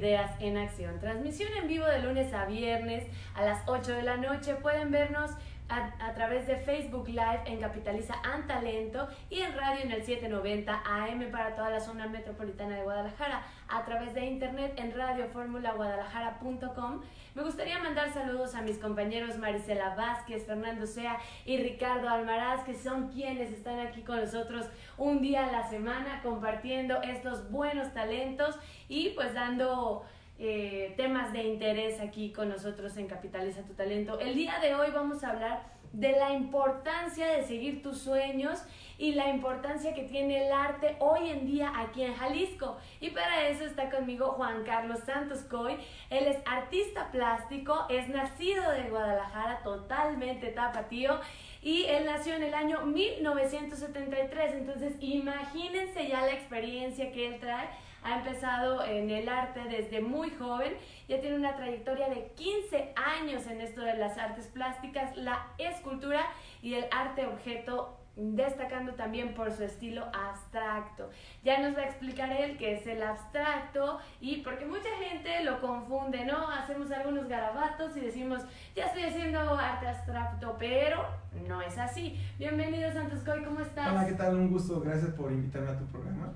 Ideas en Acción. Transmisión en vivo de lunes a viernes a las 8 de la noche. Pueden vernos a, través de Facebook Live en Capitaliza an Talento y en radio en el 790 AM para toda la zona metropolitana de Guadalajara, a través de internet en radioformulaguadalajara.com. Me gustaría mandar saludos a mis compañeros Marisela Vázquez, Fernando Sea y Ricardo Almaraz, que son quienes están aquí con nosotros un día a la semana compartiendo estos buenos talentos y pues dando eh, temas de interés aquí con nosotros en Capitaliza tu Talento. El día de hoy vamos a hablar de la importancia de seguir tus sueños y la importancia que tiene el arte hoy en día aquí en Jalisco. Y para eso está conmigo Juan Carlos Santos Coy. Él es artista plástico, es nacido de Guadalajara, totalmente tapatío. Y él nació en el año 1973, entonces imagínense ya la experiencia que él trae ha empezado en el arte desde muy joven, ya tiene una trayectoria de 15 años en esto de las artes plásticas, la escultura y el arte objeto destacando también por su estilo abstracto. Ya nos va a explicar él qué es el abstracto y porque mucha gente lo confunde, ¿no? Hacemos algunos garabatos y decimos, ya estoy haciendo arte abstracto, pero no es así. Bienvenido Santos Coy, ¿cómo estás? Hola, ¿qué tal? Un gusto, gracias por invitarme a tu programa.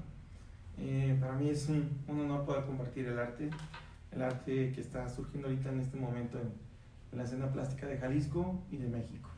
Eh, para mí es un, un, honor poder compartir el arte, el arte que está surgiendo ahorita en este momento en, en, la escena plástica de Jalisco y de México.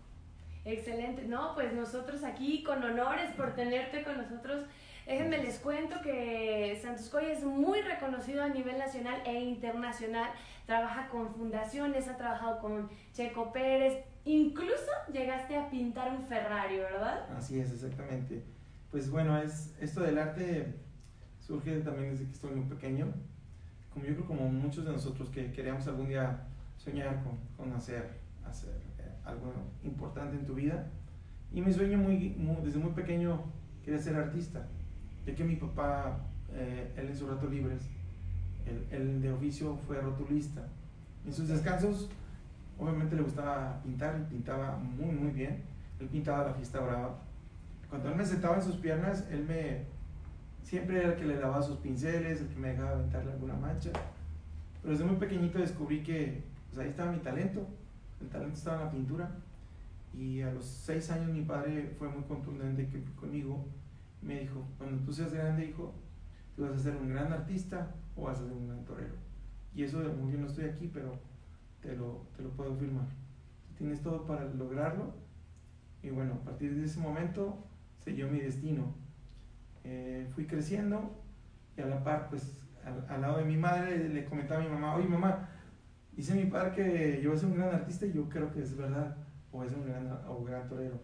Excelente, no, pues nosotros aquí con honores por tenerte con nosotros. Déjenme les cuento que Santos Coy es muy reconocido a nivel nacional e internacional. Trabaja con fundaciones, ha trabajado con Checo Pérez. Incluso llegaste a pintar un Ferrari, ¿verdad? Así es, exactamente. Pues bueno, es esto del arte surge también desde que estoy muy pequeño, como yo creo como muchos de nosotros que queríamos algún día soñar con, con hacer, hacer eh, algo importante en tu vida. Y mi sueño muy, desde muy pequeño quería ser artista, ya que mi papá, eh, él en sus ratos libres, él, de oficio fue rotulista. En sus descansos, obviamente le gustaba pintar, y pintaba muy, muy bien. Él pintaba la fiesta brava. Cuando él me sentaba en sus piernas, él me, siempre era el que le daba sus pinceles, el que me dejaba aventarle alguna mancha. Pero desde muy pequeñito descubrí que pues ahí estaba mi talento, el talento estaba en la pintura. Y a los seis años mi padre fue muy contundente conmigo. Me dijo, cuando tú seas grande, hijo, tú vas a ser un gran artista o vas a ser un gran torero. Y eso, yo no estoy aquí, pero te lo, te lo puedo firmar. Tienes todo para lograrlo. Y bueno, a partir de ese momento selló mi destino eh, fui creciendo y a la par, pues al, al lado de mi madre le, comentaba a mi mamá, oye mamá, dice mi padre que yo voy a ser un gran artista y yo creo que es verdad, o es un gran, o gran torero.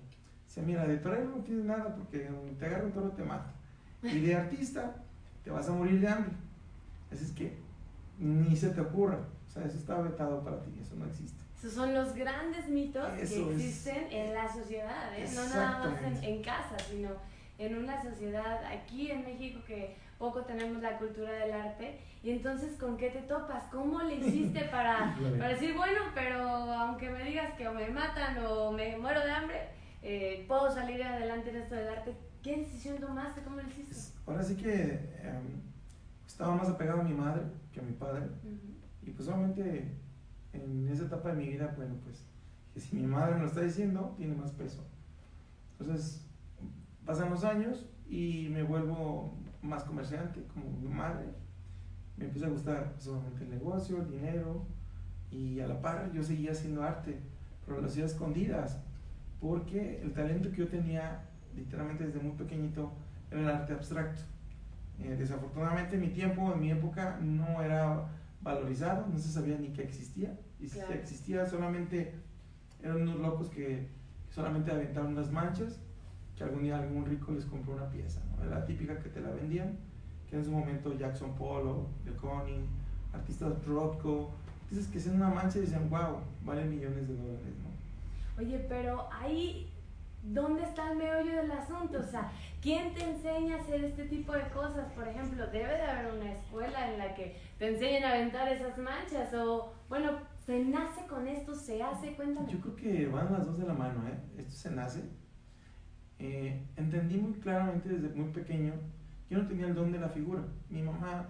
Dice, mira, de torero no tienes nada porque te agarra un toro te mata. Y de artista te vas a morir de hambre. Así es que ni se te ocurra. O sea, eso está vetado para ti, eso no existe. Esos son los grandes mitos eso que existen es. en la sociedad, ¿eh? no nada más en, en casa, sino en una sociedad aquí en México que poco tenemos la cultura del arte y entonces con qué te topas, cómo le hiciste para, para decir, bueno, pero aunque me digas que o me matan o me muero de hambre, eh, puedo salir adelante en esto del arte. ¿Qué decisión tomaste? ¿Cómo lo hiciste? Ahora sí que eh, estaba más apegado a mi madre que a mi padre uh -huh. y pues obviamente en esa etapa de mi vida, bueno, pues que si mi madre me lo está diciendo, tiene más peso. Entonces, pasan los años y me vuelvo más comerciante, como mi madre. Me empieza a gustar solamente el negocio, el dinero, y a la par yo seguía haciendo arte, pero lo hacía escondidas, porque el talento que yo tenía, literalmente desde muy pequeñito, era el arte abstracto. Eh, desafortunadamente en mi tiempo, en mi época, no era valorizado, no se sabía ni que existía, y si claro. existía solamente eran unos locos que solamente aventaban unas manchas que algún día algún rico les compró una pieza, ¿no? Era la típica que te la vendían, que en su momento Jackson Polo, The Conning, artistas Rothko, artistas que hacen una mancha y dicen, wow, vale millones de dólares, ¿no? Oye, pero ahí, ¿dónde está el meollo del asunto? O sea, ¿quién te enseña a hacer este tipo de cosas? Por ejemplo, debe de haber una escuela en la que te enseñen a aventar esas manchas o, bueno, ¿se nace con esto? ¿Se hace? Cuéntame. Yo creo que van las dos de la mano, ¿eh? Esto se nace. Eh, entendí muy claramente desde muy pequeño yo no tenía el don de la figura. Mi mamá,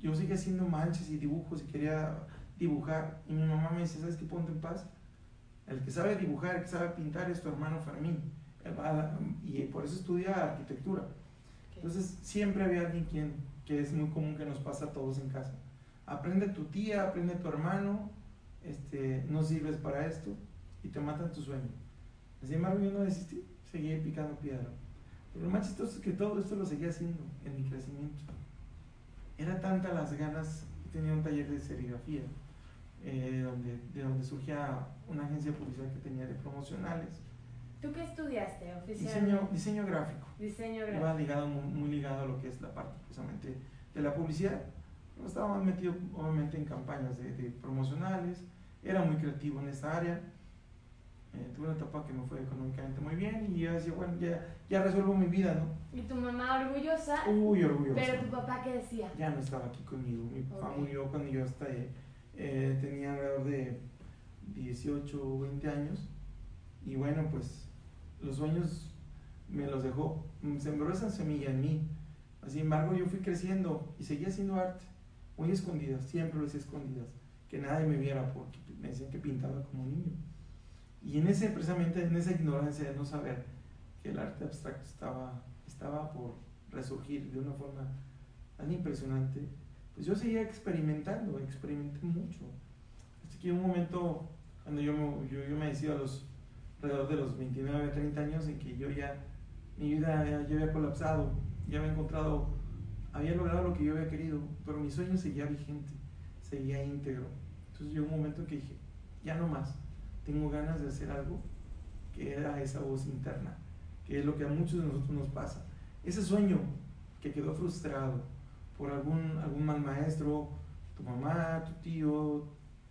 yo seguía haciendo manchas y dibujos y quería dibujar. Y mi mamá me dice, ¿sabes qué? Ponte en paz. El que sabe dibujar, el que sabe pintar es tu hermano Fermín. Y por eso estudia arquitectura. Entonces siempre había alguien quien, que es muy común que nos pasa a todos en casa. Aprende tu tía, aprende tu hermano, este, no sirves para esto y te matan tu sueño. Sin embargo, yo no desistí, seguí picando piedra. Pero lo más chistoso es que todo esto lo seguía haciendo en mi crecimiento. Era tanta las ganas, tenía un taller de serigrafía, eh, donde, de donde surgía una agencia de publicidad que tenía de promocionales. ¿Tú qué estudiaste oficialmente? Diseño, diseño gráfico. Diseño gráfico. Iba ligado, muy, ligado a lo que es la parte precisamente de la publicidad. Estaba metido obviamente en campañas de, de promocionales, era muy creativo en esta área eh, tuve una etapa que me fue económicamente muy bien y yo decía, bueno, ya, ya resuelvo mi vida, ¿no? ¿Y tu mamá orgullosa? Uy, orgullosa. ¿Pero tu papá qué decía? Ya no estaba aquí conmigo. Mi papá murió cuando yo hasta, eh, tenía alrededor de 18 o 20 años. Y bueno, pues los sueños me los dejó, sembró esa semilla en mí. Sin embargo, yo fui creciendo y seguía haciendo arte, muy escondidas, siempre lo hice escondidas, que nadie me viera porque me decían que pintaba como niño. Y en ese, precisamente en esa ignorancia de no saber que el arte abstracto estaba, estaba por resurgir de una forma tan impresionante, pues yo seguía experimentando, experimenté mucho. Hasta que un momento cuando yo, yo, yo me decía a los alrededor de los 29, 30 años en que yo ya, mi vida ya, había colapsado, ya había encontrado, había logrado lo que yo había querido, pero mi sueño seguía vigente, seguía íntegro. Entonces llegó un momento en que dije, ya no más tengo ganas de hacer algo que era esa voz interna, que es lo que a muchos de nosotros nos pasa. Ese sueño que quedó frustrado por algún, algún mal maestro, tu mamá, tu tío,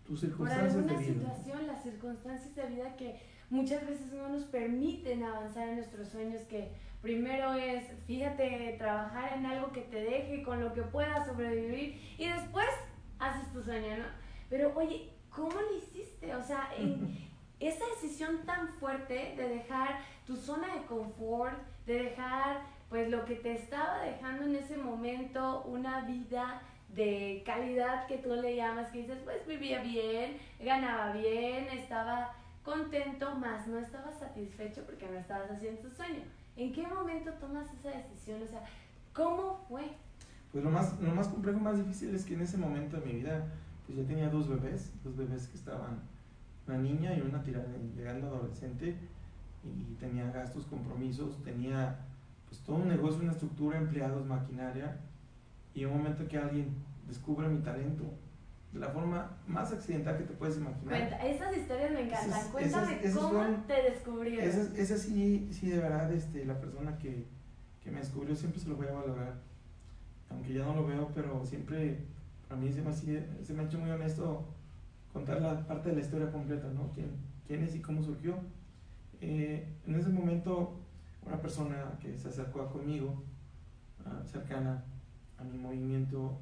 tus circunstancias por alguna situación, las circunstancias de vida que muchas veces no nos permiten avanzar en nuestros sueños, que primero es, fíjate, trabajar en algo que te deje, con lo que puedas sobrevivir, y después haces tu sueño, ¿no? Pero oye, ¿cómo lo hiciste? O sea, esa decisión tan fuerte de dejar tu zona de confort, de dejar pues lo que te estaba dejando en ese momento una vida de calidad que tú le llamas, que dices, pues vivía bien, ganaba bien, estaba contento, más no estaba satisfecho porque no estabas haciendo tu sueño. ¿En qué momento tomas esa decisión? O sea, ¿cómo fue? Pues lo más, lo más complejo, más difícil es que en ese momento de mi vida pues ya tenía dos bebés, dos bebés que estaban, una niña y una tirada, llegando adolescente, y tenía gastos, compromisos, tenía pues todo un negocio, una estructura, empleados, maquinaria, y un momento que alguien descubre mi talento, de la forma más accidental que te puedes imaginar. Cuenta, esas historias me encantan. Cuéntame cómo te descubrieron. Esa, sí, sí, de verdad, este, la persona que, que me descubrió siempre se lo voy a valorar. Aunque ya no lo veo, pero siempre a mí se me, se me ha hecho muy honesto contar la parte de la historia completa, ¿no? ¿Quién, quién es y cómo surgió? Eh, en ese momento, una persona que se acercó a conmigo, cercana a mi movimiento,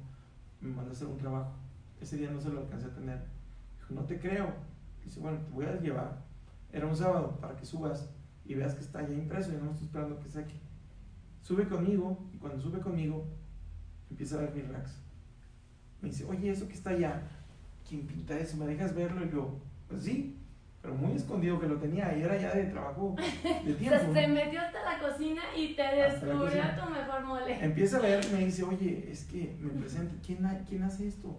me mandó a hacer un trabajo. Ese día no se lo alcancé a tener. Dijo, no te creo. Dice, bueno, te voy a llevar. Era un sábado para que subas y veas que está ya impreso y no estoy esperando que seque. Sube conmigo y cuando sube conmigo empieza a ver mis racks me dice, oye, eso que está allá, ¿quién pinta eso? ¿Me dejas verlo? Y yo, pues sí, pero muy escondido que lo tenía y era ya de trabajo de tiempo. o sea, se metió hasta la cocina y te descubrió tu mejor mole. Empieza a ver, me dice, oye, es que me presenta, ¿quién, ¿quién hace esto?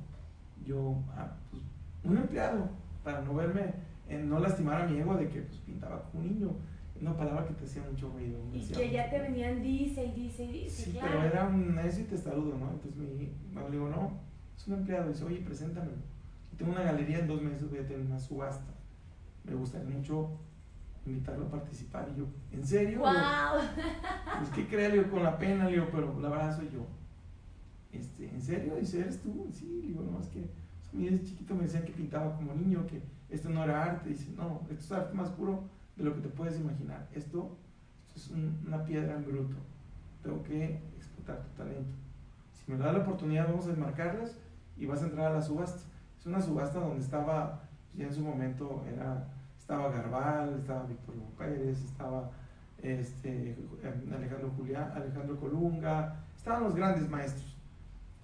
Yo, ah, pues un empleado, para no verme, en no lastimar a mi ego de que pues, pintaba como un niño. Una palabra que te hacía mucho ruido. Y que ya te venían dice y dice y dice. Sí, pero era un necio y testarudo, ¿no? Entonces me, me digo, no, es un empleado, dice, oye, preséntamelo. tengo una galería, en dos meses voy a tener una subasta. Me gustaría mucho invitarlo a participar. Y yo, ¿en serio? ¡Wow! pues, ¿qué crees? con la pena, digo, pero la verdad soy yo. este, ¿en serio? Dice, ¿eres tú? Sí, digo, no, es que a mí desde chiquito me decían que pintaba como niño, que esto no era arte. Dice, no, esto es arte más puro de lo que te puedes imaginar. Esto, es una piedra en bruto. Tengo que explotar tu talento. Si me da la oportunidad, vamos a enmarcarlas y vas a entrar a la subasta. Es una subasta donde estaba, ya en su momento era, estaba Garbal, estaba Víctor Pérez, estaba este, Alejandro, Julián, Alejandro Colunga, estaban los grandes maestros.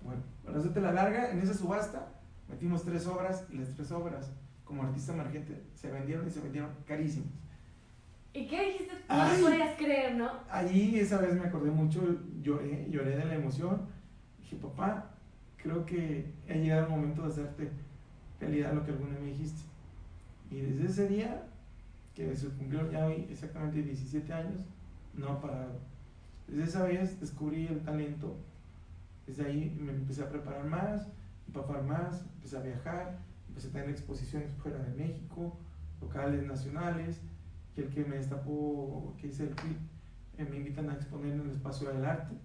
Bueno, para hacerte la larga, en esa subasta metimos tres obras y las tres obras, como artista emergente, se vendieron y se vendieron carísimas. ¿Y qué dijiste? No podías creer, ¿no? Allí esa vez me acordé mucho, lloré, lloré de la emoción. Dije, papá, creo que ha llegado el momento de hacerte realidad lo que alguna me dijiste. Y desde ese día, que se cumplieron ya hoy exactamente 17 años, no ha parado. Desde esa vez descubrí el talento. Desde ahí me empecé a preparar más, empapar más, empecé a viajar, empecé a tener exposiciones fuera de México, locales, nacionales que el que me destapó, que hice el clip, eh, me invitan a exponer en el espacio del arte.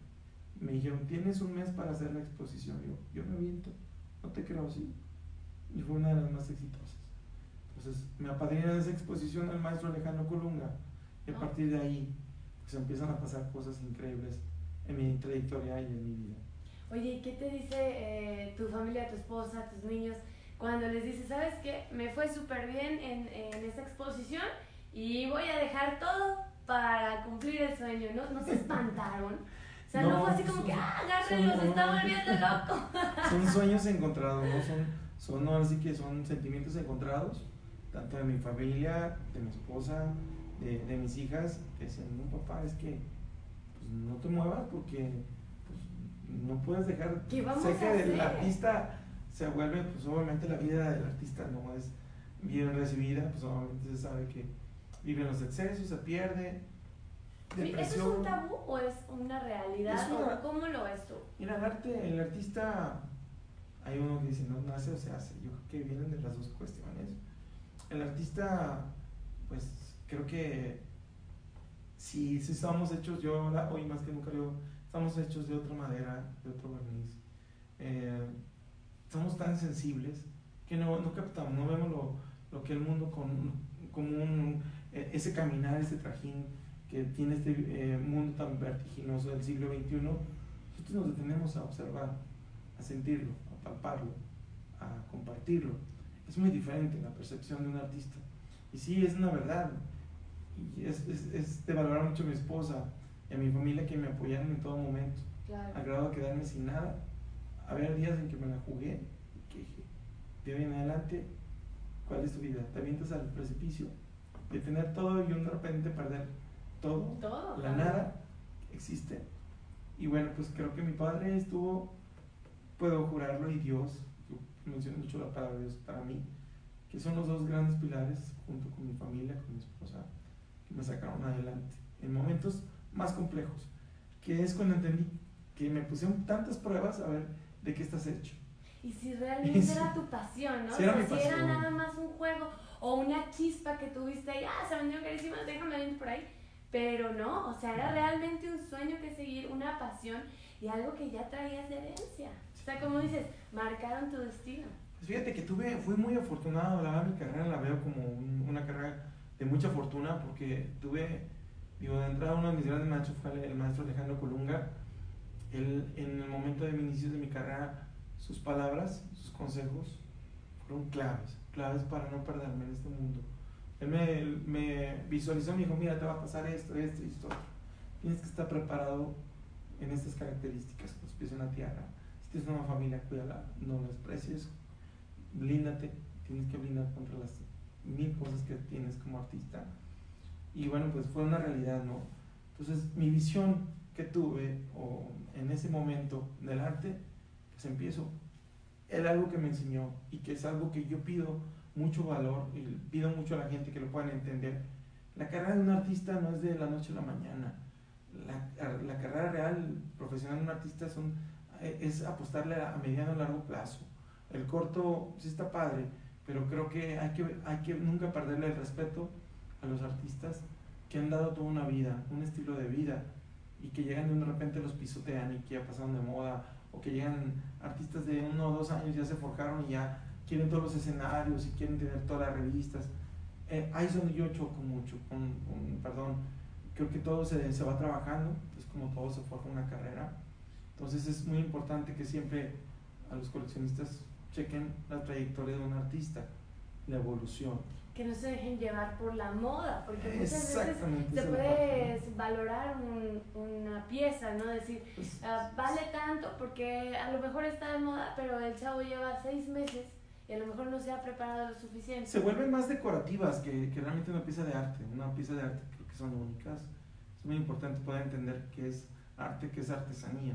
Me dijeron, tienes un mes para hacer la exposición. Yo, yo me aviento, no te creo así. Y fue una de las más exitosas. Entonces me apadrina esa exposición al maestro Alejandro Colunga. Y a ah. partir de ahí, pues empiezan a pasar cosas increíbles en mi trayectoria y en mi vida. Oye, ¿qué te dice eh, tu familia, tu esposa, tus niños? Cuando les dices, ¿sabes qué? Me fue súper bien en, en esta exposición y voy a dejar todo para cumplir el sueño. ¿No, no se espantaron? O sea, no, fue así como que, ah, agárrenlo, se está volviendo loco. Son sueños encontrados, ¿no? Son, son así que son sentimientos encontrados, tanto de mi familia, de mi esposa, de, de mis hijas, que dicen, no, papá, es que pues, no te muevas porque pues, no puedes dejar. ¿Qué vamos sé que el artista se vuelve, pues obviamente la vida del artista no es bien recibida, pues obviamente se sabe que vive los excesos, se pierde. Depresión. ¿Eso es un tabú o es una realidad? ¿Cómo lo ves tú? Mira, el arte, el artista, hay uno que dice, no nace o se hace. Yo creo que vienen de las dos cuestiones. El artista, pues creo que si, si estamos hechos, yo hoy más que nunca digo, estamos hechos de otra madera, de otro barniz. Eh, somos tan sensibles que no, no captamos, no vemos lo, lo que el mundo con, como un e, ese caminar, ese trajín que tiene este eh, mundo tan vertiginoso del siglo XXI, nosotros nos detenemos a observar, a sentirlo, a palparlo, a compartirlo. Es muy diferente la percepción de un artista. Y sí, es una verdad. Y es, es, es de valorar mucho a mi esposa y a mi familia que me apoyaron en todo momento. Claro. Al grado de quedarme sin nada. Había días en que me la jugué y que dije, de hoy en adelante, ¿cuál es tu vida? ¿Te avientas al precipicio? de tener todo y de repente perder todo, la nada existe. Y bueno, pues creo que mi padre estuvo, puedo jurarlo, y Dios, yo menciono mucho la palabra Dios para mí, que son los dos grandes pilares, junto con mi familia, con mi esposa, que me sacaron adelante en momentos más complejos, que es cuando entendí que me pusieron tantas pruebas a ver de qué estás hecho. Y si realmente era tu pasión, ¿no? Si era, si era nada más un juego o una chispa que tuviste y, ah, se vendieron carísimas, déjame ir por ahí. Pero no, o sea, era realmente un sueño que seguir, una pasión y algo que ya traías de herencia. O sea, como dices, marcaron tu destino. Pues fíjate que tuve, fui muy afortunado, la verdad mi carrera la veo como una carrera de mucha fortuna porque tuve, digo, de entrada uno de mis grandes maestros fue el maestro Alejandro Colunga. Él, en el momento de mi inicio de mi carrera, sus palabras, sus consejos fueron claves claves para no perderme en este mundo. Él me, visualizó y me dijo, mira, te va a pasar esto, esto y esto. Tienes que estar preparado en estas características, los pies en la tierra. Si tienes una familia, cuídala, no la desprecies, blíndate, tienes que blindar contra las mil cosas que tienes como artista. Y bueno, pues fue una realidad, ¿no? Entonces, mi visión que tuve o en ese momento del arte, pues empiezo era algo que me enseñó y que es algo que yo pido mucho valor y pido mucho a la gente que lo puedan entender. La carrera de un artista no es de la noche a la mañana. La, carrera real, profesional de un artista eh, es apostarle a mediano y largo plazo. El corto sí está padre, pero creo que hay, que nunca perderle el respeto a los artistas que han dado toda una vida, un estilo de vida, y que llegan de repente los pisotean y que ya pasaron de moda o que llegan artistas de uno o dos años, ya se forjaron y ya quieren todos los escenarios y quieren tener todas las revistas. Eh, ahí es donde yo choco mucho, con, perdón, creo que todo se, se va trabajando, es como todo se forja una carrera. Entonces es muy importante que siempre a los coleccionistas chequen la trayectoria de un artista, la evolución. Que no se dejen llevar por la moda, porque muchas veces se puede valorar una pieza, ¿no? Decir, pues, ah, vale tanto porque a lo mejor está de moda, pero el chavo lleva seis meses y a lo mejor no se ha preparado lo suficiente. Se vuelven más decorativas que, que realmente una pieza de arte. Una pieza de arte creo que son únicas. Es muy importante poder entender qué es arte, qué es artesanía.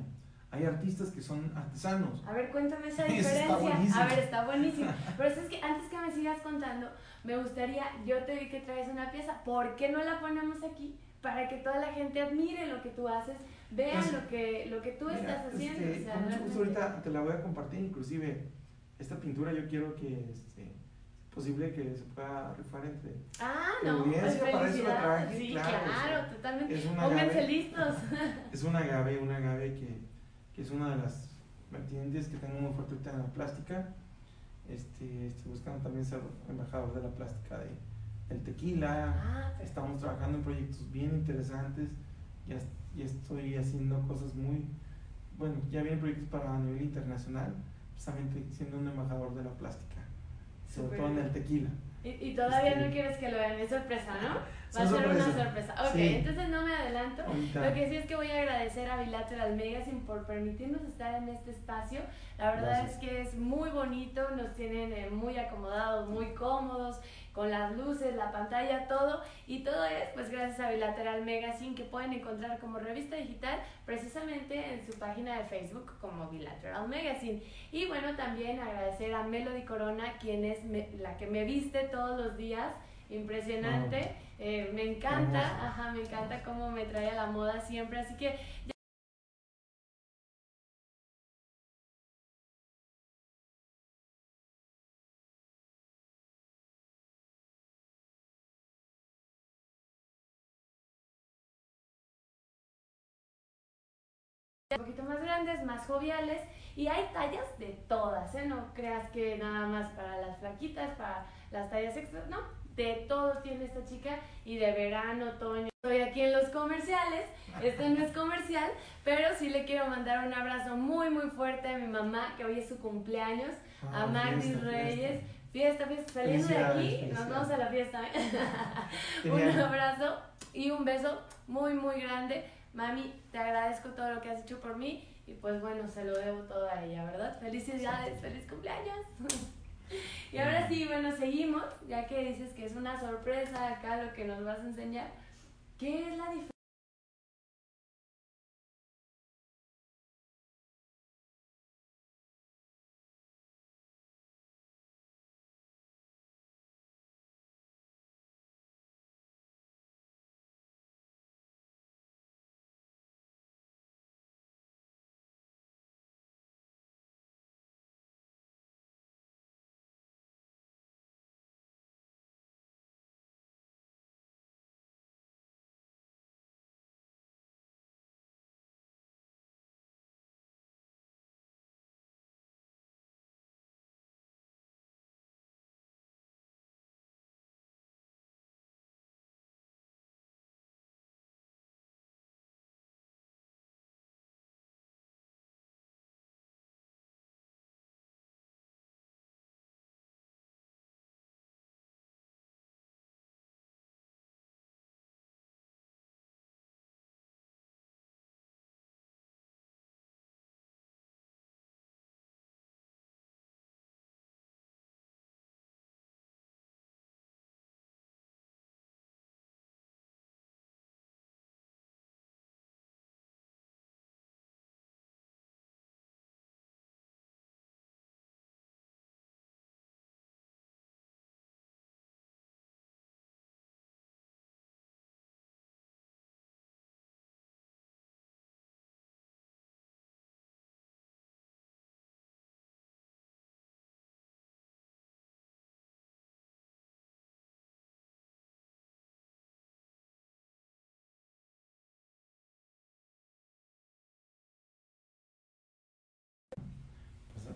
Hay artistas que son artesanos. A ver, cuéntame esa diferencia. a ver, está buenísimo. Pero es que antes que me sigas contando, me gustaría, yo te vi que traes una pieza, ¿por qué no la ponemos aquí? Para que toda la gente admire lo que tú haces, vean pues, lo que, lo que tú estás haciendo. Este, con mucho gusto ahorita te la voy a compartir, inclusive esta pintura yo quiero que este, posible que se pueda rifar entre ah, no, audiencia, pues para eso la traje. Sí, claro, totalmente. Es una Pónganse listos. Es una agave, una agave que, que, es una de las vertientes que tengo muy fuerte en la plástica. Este, estoy buscando también ser embajador de la plástica de el tequila. Ah, Estamos trabajando en proyectos bien interesantes. Ya, ya estoy haciendo cosas muy, bueno, ya vienen proyectos para a nivel internacional precisamente siendo un embajador de la plástica, sobre todo en el tequila. Y, todavía no este, quieres que lo vean, es sorpresa, ¿no? Va a ser una sorpresa. Ok, entonces no me adelanto. Lo que sí es que voy a agradecer a Bilateral Magazine por permitirnos estar en este espacio. La verdad es que es muy bonito, nos tienen eh, muy acomodados, muy cómodos con las luces, la pantalla, todo. Y todo es pues gracias a Bilateral Magazine que pueden encontrar como revista digital precisamente en su página de Facebook como Bilateral Magazine. Y bueno, también agradecer a Melody Corona, quien es la que me viste todos los días. Impresionante, eh, me encanta, ajá, me encanta cómo me trae a la moda siempre, así que un poquito más grandes, más joviales y hay tallas de todas, ¿eh? No creas que nada más para las flaquitas, para las tallas extras, no, de todo tiene esta chica y de verano, otoño. Estoy aquí en los comerciales, este no es comercial, pero sí le quiero mandar un abrazo muy muy fuerte a mi mamá, que hoy es su cumpleaños, a Magdis Reyes. Fiesta, fiesta, saliendo de aquí, nos vamos a la fiesta. ¿eh? un abrazo y un beso muy muy grande mami, te agradezco todo lo que has hecho por mí y pues bueno, se lo debo todo a ella, ¿verdad? Felicidades, feliz cumpleaños. y ahora sí, bueno, seguimos, ya que dices que es una sorpresa acá lo que nos vas a enseñar. ¿Qué es la diferencia?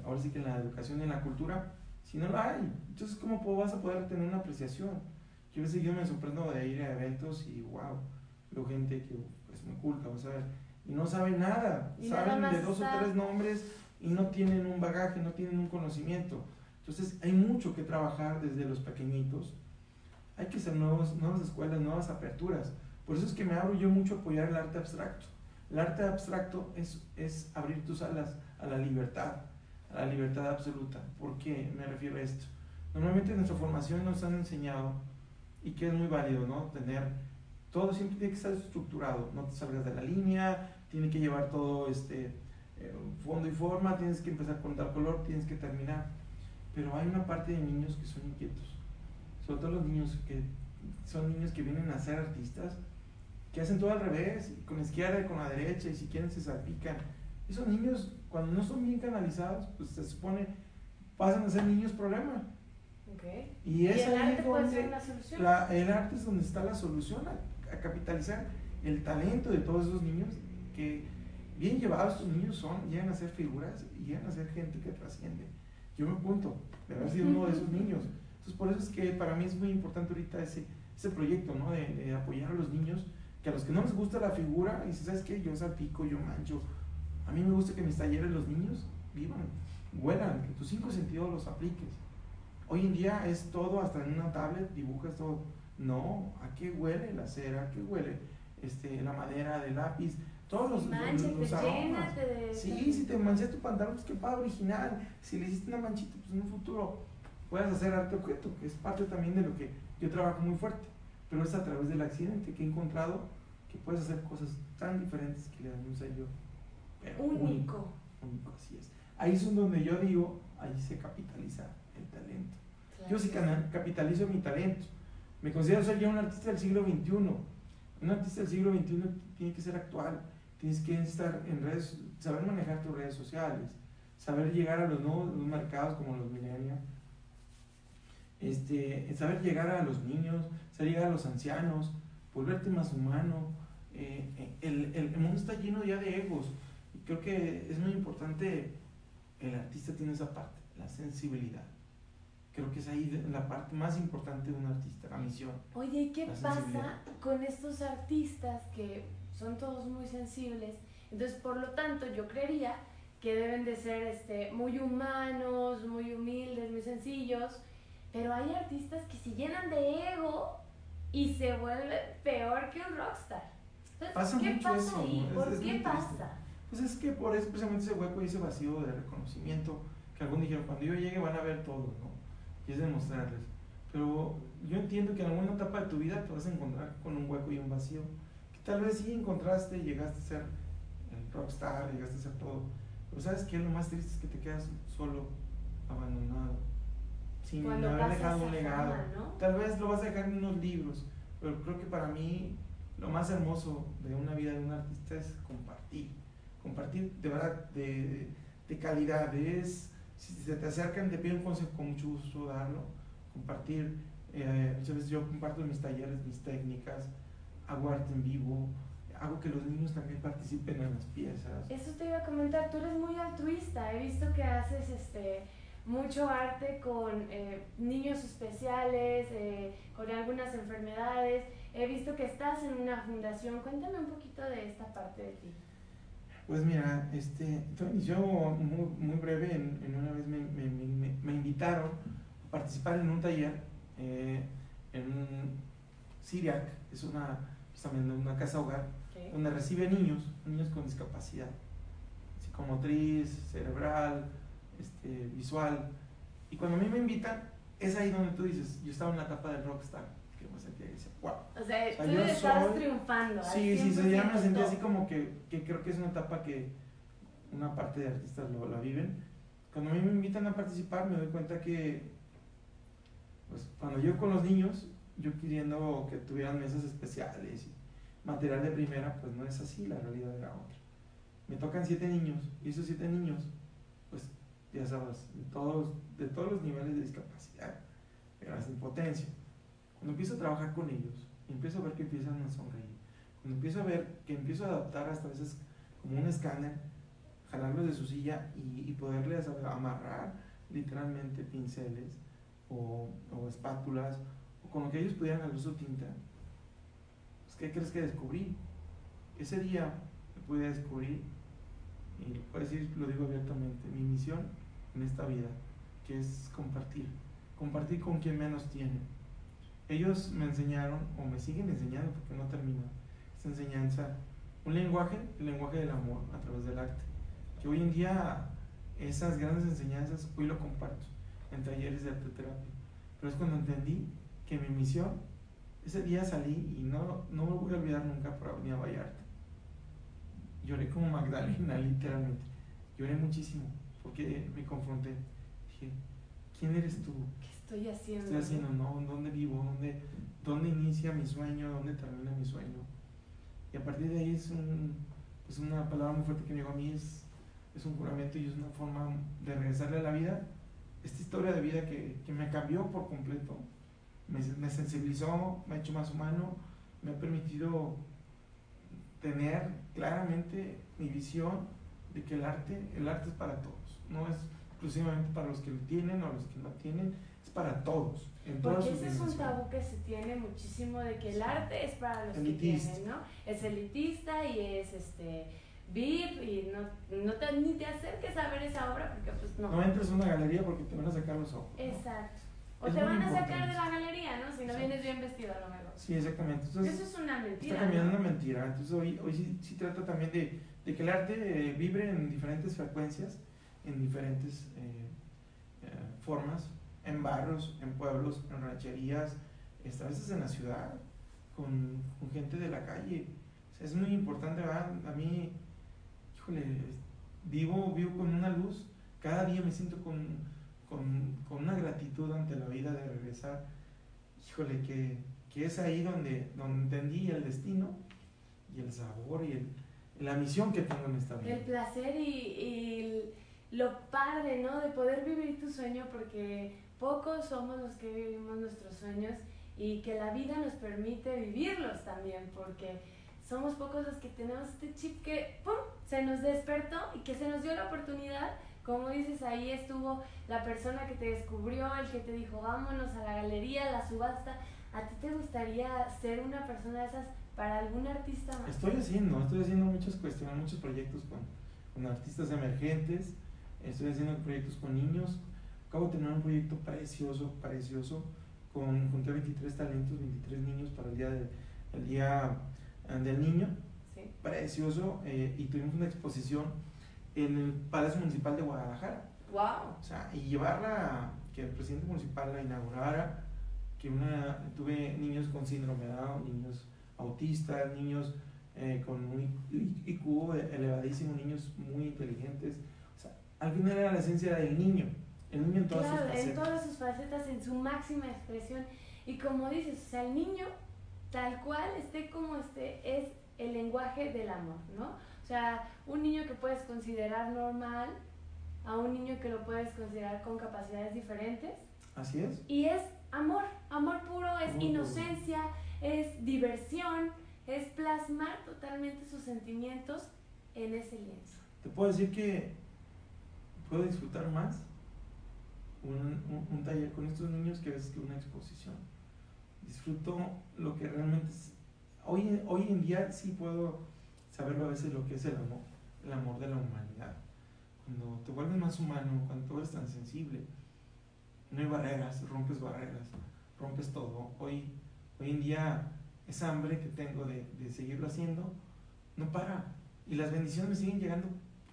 Ahora sí que en la educación, en la cultura, si no la hay. Entonces, ¿cómo vas a poder tener una apreciación? Yo a veces yo me sorprendo de ir a eventos y wow, veo gente que es muy culta, vamos a ver, y no sabe nada, saben de dos o tres nombres y no tienen un bagaje, no tienen un conocimiento. Entonces, hay mucho que trabajar desde los pequeñitos. Hay que hacer nuevos, nuevas escuelas, nuevas aperturas. Por eso es que me abro yo mucho a apoyar el arte abstracto. El arte abstracto es, es abrir tus alas a la libertad, la libertad absoluta. ¿Por qué me refiero a esto? Normalmente en nuestra formación nos han enseñado, y que es muy válido, ¿no? Tener, todo siempre tiene que estar estructurado, no te salgas de la línea, tiene que llevar todo este eh, fondo y forma, tienes que empezar con tal color, tienes que terminar. Pero hay una parte de niños que son inquietos, sobre todo los niños que son niños que vienen a ser artistas, que hacen todo al revés, con la izquierda y con la derecha, y si quieren se salpican. Esos niños, cuando no son bien canalizados, pues se supone pasan a ser niños problema. Okay. Y, es el arte puede ser la solución. el arte es donde está la solución a, capitalizar el talento de todos esos niños que bien llevados estos niños son, llegan a ser figuras y llegan a ser gente que trasciende. Yo me apunto de haber sido uno de esos niños. Entonces por eso es que para mí es muy importante ahorita ese, ese proyecto, ¿no? De, de apoyar a los niños que a los que no les gusta la figura, y ¿sabes qué? Yo salpico, yo mancho. A mí me gusta que mis talleres los niños vivan, huelan, que tus cinco sentidos los apliques. Hoy en día es todo, hasta en una tablet dibujas todo. No, ¿a qué huele la cera? ¿A qué huele este, la madera del lápiz? Todos los, los, aromas. Sí, si te manchas tu pantalón, pues qué padre original. Si le hiciste una manchita, pues en un futuro puedes hacer arte objeto, que es parte también de lo que yo trabajo muy fuerte. Pero es a través del accidente que he encontrado puedes hacer cosas tan diferentes que le dan un sello único. único. así es. Ahí es donde yo digo, ahí se capitaliza el talento. Yo sí capitalizo mi talento. Me considero ser ya un artista del siglo XXI. Un artista del siglo XXI tiene que ser actual. Tienes que estar en redes, saber manejar tus redes sociales, saber llegar a los nuevos mercados como los millennials, este, saber llegar a los niños, saber llegar a los ancianos, volverte más humano, eh, eh, el, el, mundo está lleno ya de egos. Creo que es muy importante, el artista tiene esa parte, la sensibilidad. Creo que es ahí la parte más importante de un artista, la misión. Oye, ¿y qué pasa con estos artistas que son todos muy sensibles? Entonces, por lo tanto, yo creería que deben de ser este, muy humanos, muy humildes, muy sencillos, pero hay artistas que se llenan de ego y se vuelven peor que un rockstar. Pasa ¿Qué mucho pasa eso. Ahí? ¿Por qué pasa? Pues es que por eso, precisamente ese hueco y ese vacío de reconocimiento, que algunos dijeron, cuando yo llegue van a ver todo, ¿no? Y es demostrarles. Pero yo entiendo que en alguna etapa de tu vida te vas a encontrar con un hueco y un vacío, que tal vez sí encontraste, llegaste a ser el rockstar, llegaste a ser todo. Pero ¿sabes qué? Lo más triste es que te quedas solo, abandonado, sin haber dejado un legado. Tal vez lo vas a dejar en unos libros, pero creo que para mí lo más hermoso de una vida de un artista es compartir. Compartir de verdad, de, de calidad. Si se te acercan, te piden un consejo con mucho gusto darlo. Compartir. Eh, muchas veces yo comparto mis talleres mis técnicas, hago arte en vivo, hago que los niños también participen en las piezas. Eso te iba a comentar, tú eres muy altruista. He visto que haces este mucho arte con eh, niños especiales, eh, con algunas enfermedades. He visto que estás en una fundación. Cuéntame un poquito de esta parte de ti. Pues mira, este, yo muy, muy breve, en, en una vez me, me, me, invitaron a participar en un taller eh, en Siriac, es una, justamente una casa hogar, donde recibe niños, niños con discapacidad psicomotriz, cerebral, este, visual. Y cuando a mí me invitan, es ahí donde tú dices, yo estaba en la etapa del rockstar, me sentía y decía, wow. O sea, tú estabas triunfando. Sí, sí, sí, ya me sentía así como que, que, creo que es una etapa que una parte de artistas lo, la viven. Cuando a mí me invitan a participar, me doy cuenta que, pues, cuando yo con los niños, yo queriendo que tuvieran mesas especiales y material de primera, pues no es así, la realidad era otra. Me tocan siete niños, y esos siete niños ya sabes, de todos, de todos los niveles de discapacidad, hasta impotencia. Cuando empiezo a trabajar con ellos, empiezo a ver que empiezan a sonreír, cuando empiezo a ver que empiezo a adaptar hasta veces como un escáner, jalarlos de su silla y, poderles amarrar literalmente pinceles o, espátulas o con lo que ellos pudieran agarrar su tinta. Pues, ¿Qué crees que descubrí? Ese día pude descubrir, y puedo decir, lo digo abiertamente, mi misión en esta vida, que es compartir, compartir con quien menos tiene. Ellos me enseñaron, o me siguen enseñando, porque no termino esta enseñanza, un lenguaje, el lenguaje del amor a través del arte. Que hoy en día esas grandes enseñanzas, hoy lo comparto en talleres de arte terapia. Pero es cuando entendí que mi misión, ese día salí y no, no me voy a olvidar nunca por Avenida Vallarta. Lloré como Magdalena, literalmente. Lloré muchísimo porque me confronté. Dije, ¿quién eres tú? ¿Qué estoy haciendo? ¿Qué estoy haciendo? No, ¿dónde vivo? ¿Dónde, ¿Dónde inicia mi sueño? ¿Dónde termina mi sueño? Y a partir de ahí es un, pues una palabra muy fuerte que me llegó a mí, es, es un juramento y es una forma de regresarle a la vida esta historia de vida que, que me cambió por completo, me, me, sensibilizó, me ha hecho más humano, me ha permitido tener claramente mi visión de que el arte, el arte es para todos, no es exclusivamente para los que lo tienen o los que no tienen, para todos. En Porque ese es un tabú que se tiene muchísimo de que el arte es para los que tienen, ¿no? Es elitista y es este VIP y no, no te, ni te acerques a ver esa obra porque pues no. No entres a una galería porque te van a sacar los ojos. Exacto. O te van a sacar de la galería, ¿no? Si no vienes bien vestido a lo mejor. Sí, exactamente. Entonces, Eso es una mentira. Está cambiando una mentira. Entonces hoy, hoy sí, sí trata también de, de, que el arte eh, vibre en diferentes frecuencias, en diferentes eh, eh, formas, en barrios, en pueblos, en rancherías, este, a veces en la ciudad, con, con gente de la calle. O sea, es muy importante, ¿verdad? A mí vivo, vivo con una luz, cada día me siento con, con, con una gratitud ante la vida de regresar. Híjole, que, que, es ahí donde, donde entendí el destino y el sabor y el, la misión que tengo en esta vida. El placer y, y lo padre, ¿no? De poder vivir tu sueño porque pocos somos los que vivimos nuestros sueños y que la vida nos permite vivirlos también porque somos pocos los que tenemos este chip que ¡pum! se nos despertó y que se nos dio la oportunidad. Como dices, ahí estuvo la persona que te descubrió, el que te dijo, vámonos a la galería, a la subasta. ¿A ti te gustaría ser una persona de esas para algún artista más? Estoy haciendo, estoy haciendo muchas cuestiones, muchos proyectos con, con artistas emergentes, estoy haciendo proyectos con niños. Acabo de tener un proyecto precioso, precioso, con, junté 23 talentos, 23 niños para el día, de, el día del Niño, precioso, eh, y tuvimos una exposición en el Palacio Municipal de Guadalajara. ¡Wow! O sea, y llevarla, que el presidente municipal la inaugurara, que una, tuve niños con síndrome de Down, niños autistas, niños eh, con un IQ elevadísimo, niños muy inteligentes. O sea, al final era la esencia del niño, el niño en todas sus facetas. en todas sus facetas, en su máxima expresión. Y como dices, o sea, el niño tal cual esté como esté, es el lenguaje del amor, ¿no? O sea, un niño que puedes considerar normal a un niño que lo puedes considerar con capacidades diferentes. Así es. Y es amor, amor puro, es inocencia, es diversión, es plasmar totalmente sus sentimientos en ese lienzo. Te puedo decir que puedo disfrutar más un, un taller con estos niños que a veces que una exposición disfruto lo que realmente es. Hoy, hoy en día sí puedo saberlo a veces lo que es el amor, el amor de la humanidad. Cuando te vuelves más humano, cuando tú eres tan sensible, no hay barreras, rompes barreras, rompes todo. Hoy, hoy en día esa hambre que tengo de, de seguirlo haciendo no para. Y las bendiciones me siguen llegando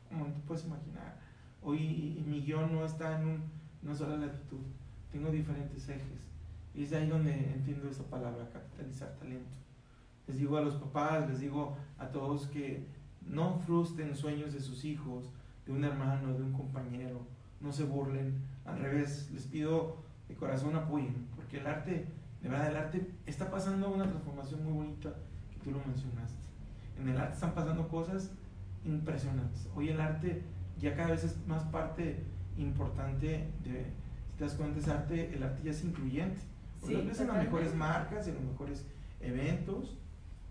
como tú puedes imaginar. Hoy mi guion no está en un, una sola latitud, tengo diferentes ejes y es ahí donde entiendo esa palabra, capitalizar talento. Les digo a los papás, les digo a todos que no frustren sueños de sus hijos, de un hermano, de un compañero, no se burlen, al revés, les pido de corazón apoyen, porque el arte, de verdad, el arte está pasando una transformación muy bonita que tú lo mencionaste. En el arte están pasando cosas impresionantes. Hoy el arte ya cada vez es más parte importante de, si te das cuenta, es arte, el arte ya es incluyente Sí, en las mejores marcas, en los mejores eventos,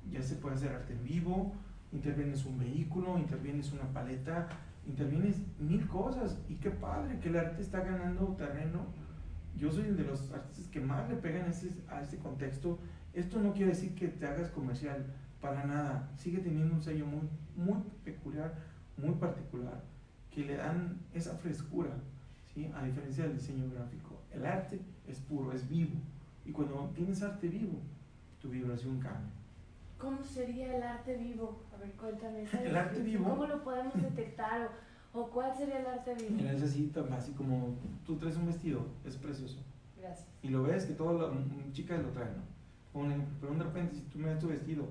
ya se puede hacer arte en vivo, intervienes un vehículo, intervienes una paleta, intervienes mil cosas y qué padre que el arte está ganando terreno. Yo soy el de los artistas que más le pegan ese, a ese contexto. Esto no quiere decir que te hagas comercial, para nada. Sigue teniendo un sello muy, muy peculiar, muy particular, que le dan esa frescura, ¿sí? a diferencia del diseño gráfico. El arte es puro, es vivo. Y cuando tienes arte vivo, tu vibración cambia. ¿Cómo sería el arte vivo? A ver, cuéntame. El arte vivo. ¿Cómo lo podemos detectar? O, cuál sería el arte vivo? Mira, es así, así como tú traes un vestido, es precioso. Gracias. Y lo ves que todas las chicas lo traen, ¿no? Pero de repente, si tú me das tu vestido,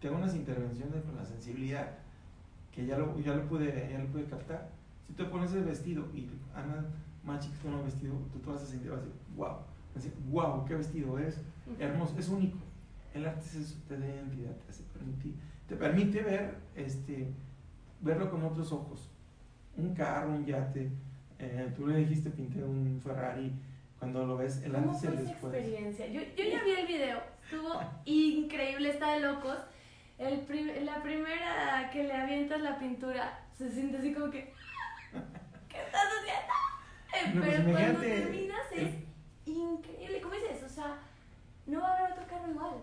te hago unas intervenciones con la sensibilidad, que ya lo, ya lo, pude, ya lo pude captar. Si tú pones el vestido y andas más chicas con el vestido, tú te vas a sentir, vas a decir, wow, decir, wow, qué vestido es, hermoso, es único. El arte es eso, te da identidad, te, permite, te permite ver, este, verlo con otros ojos. Un carro, un yate, eh, tú le dijiste pinté un Ferrari, cuando lo ves, el antes y el después. experiencia? Yo, yo ya vi el video, estuvo increíble, está de locos. El la primera que le avientas la pintura, se siente así como que, ¿qué estás haciendo? Pues Pero cuando terminas es increíble, ¿cómo dices? O sea, no va a haber otro carro igual.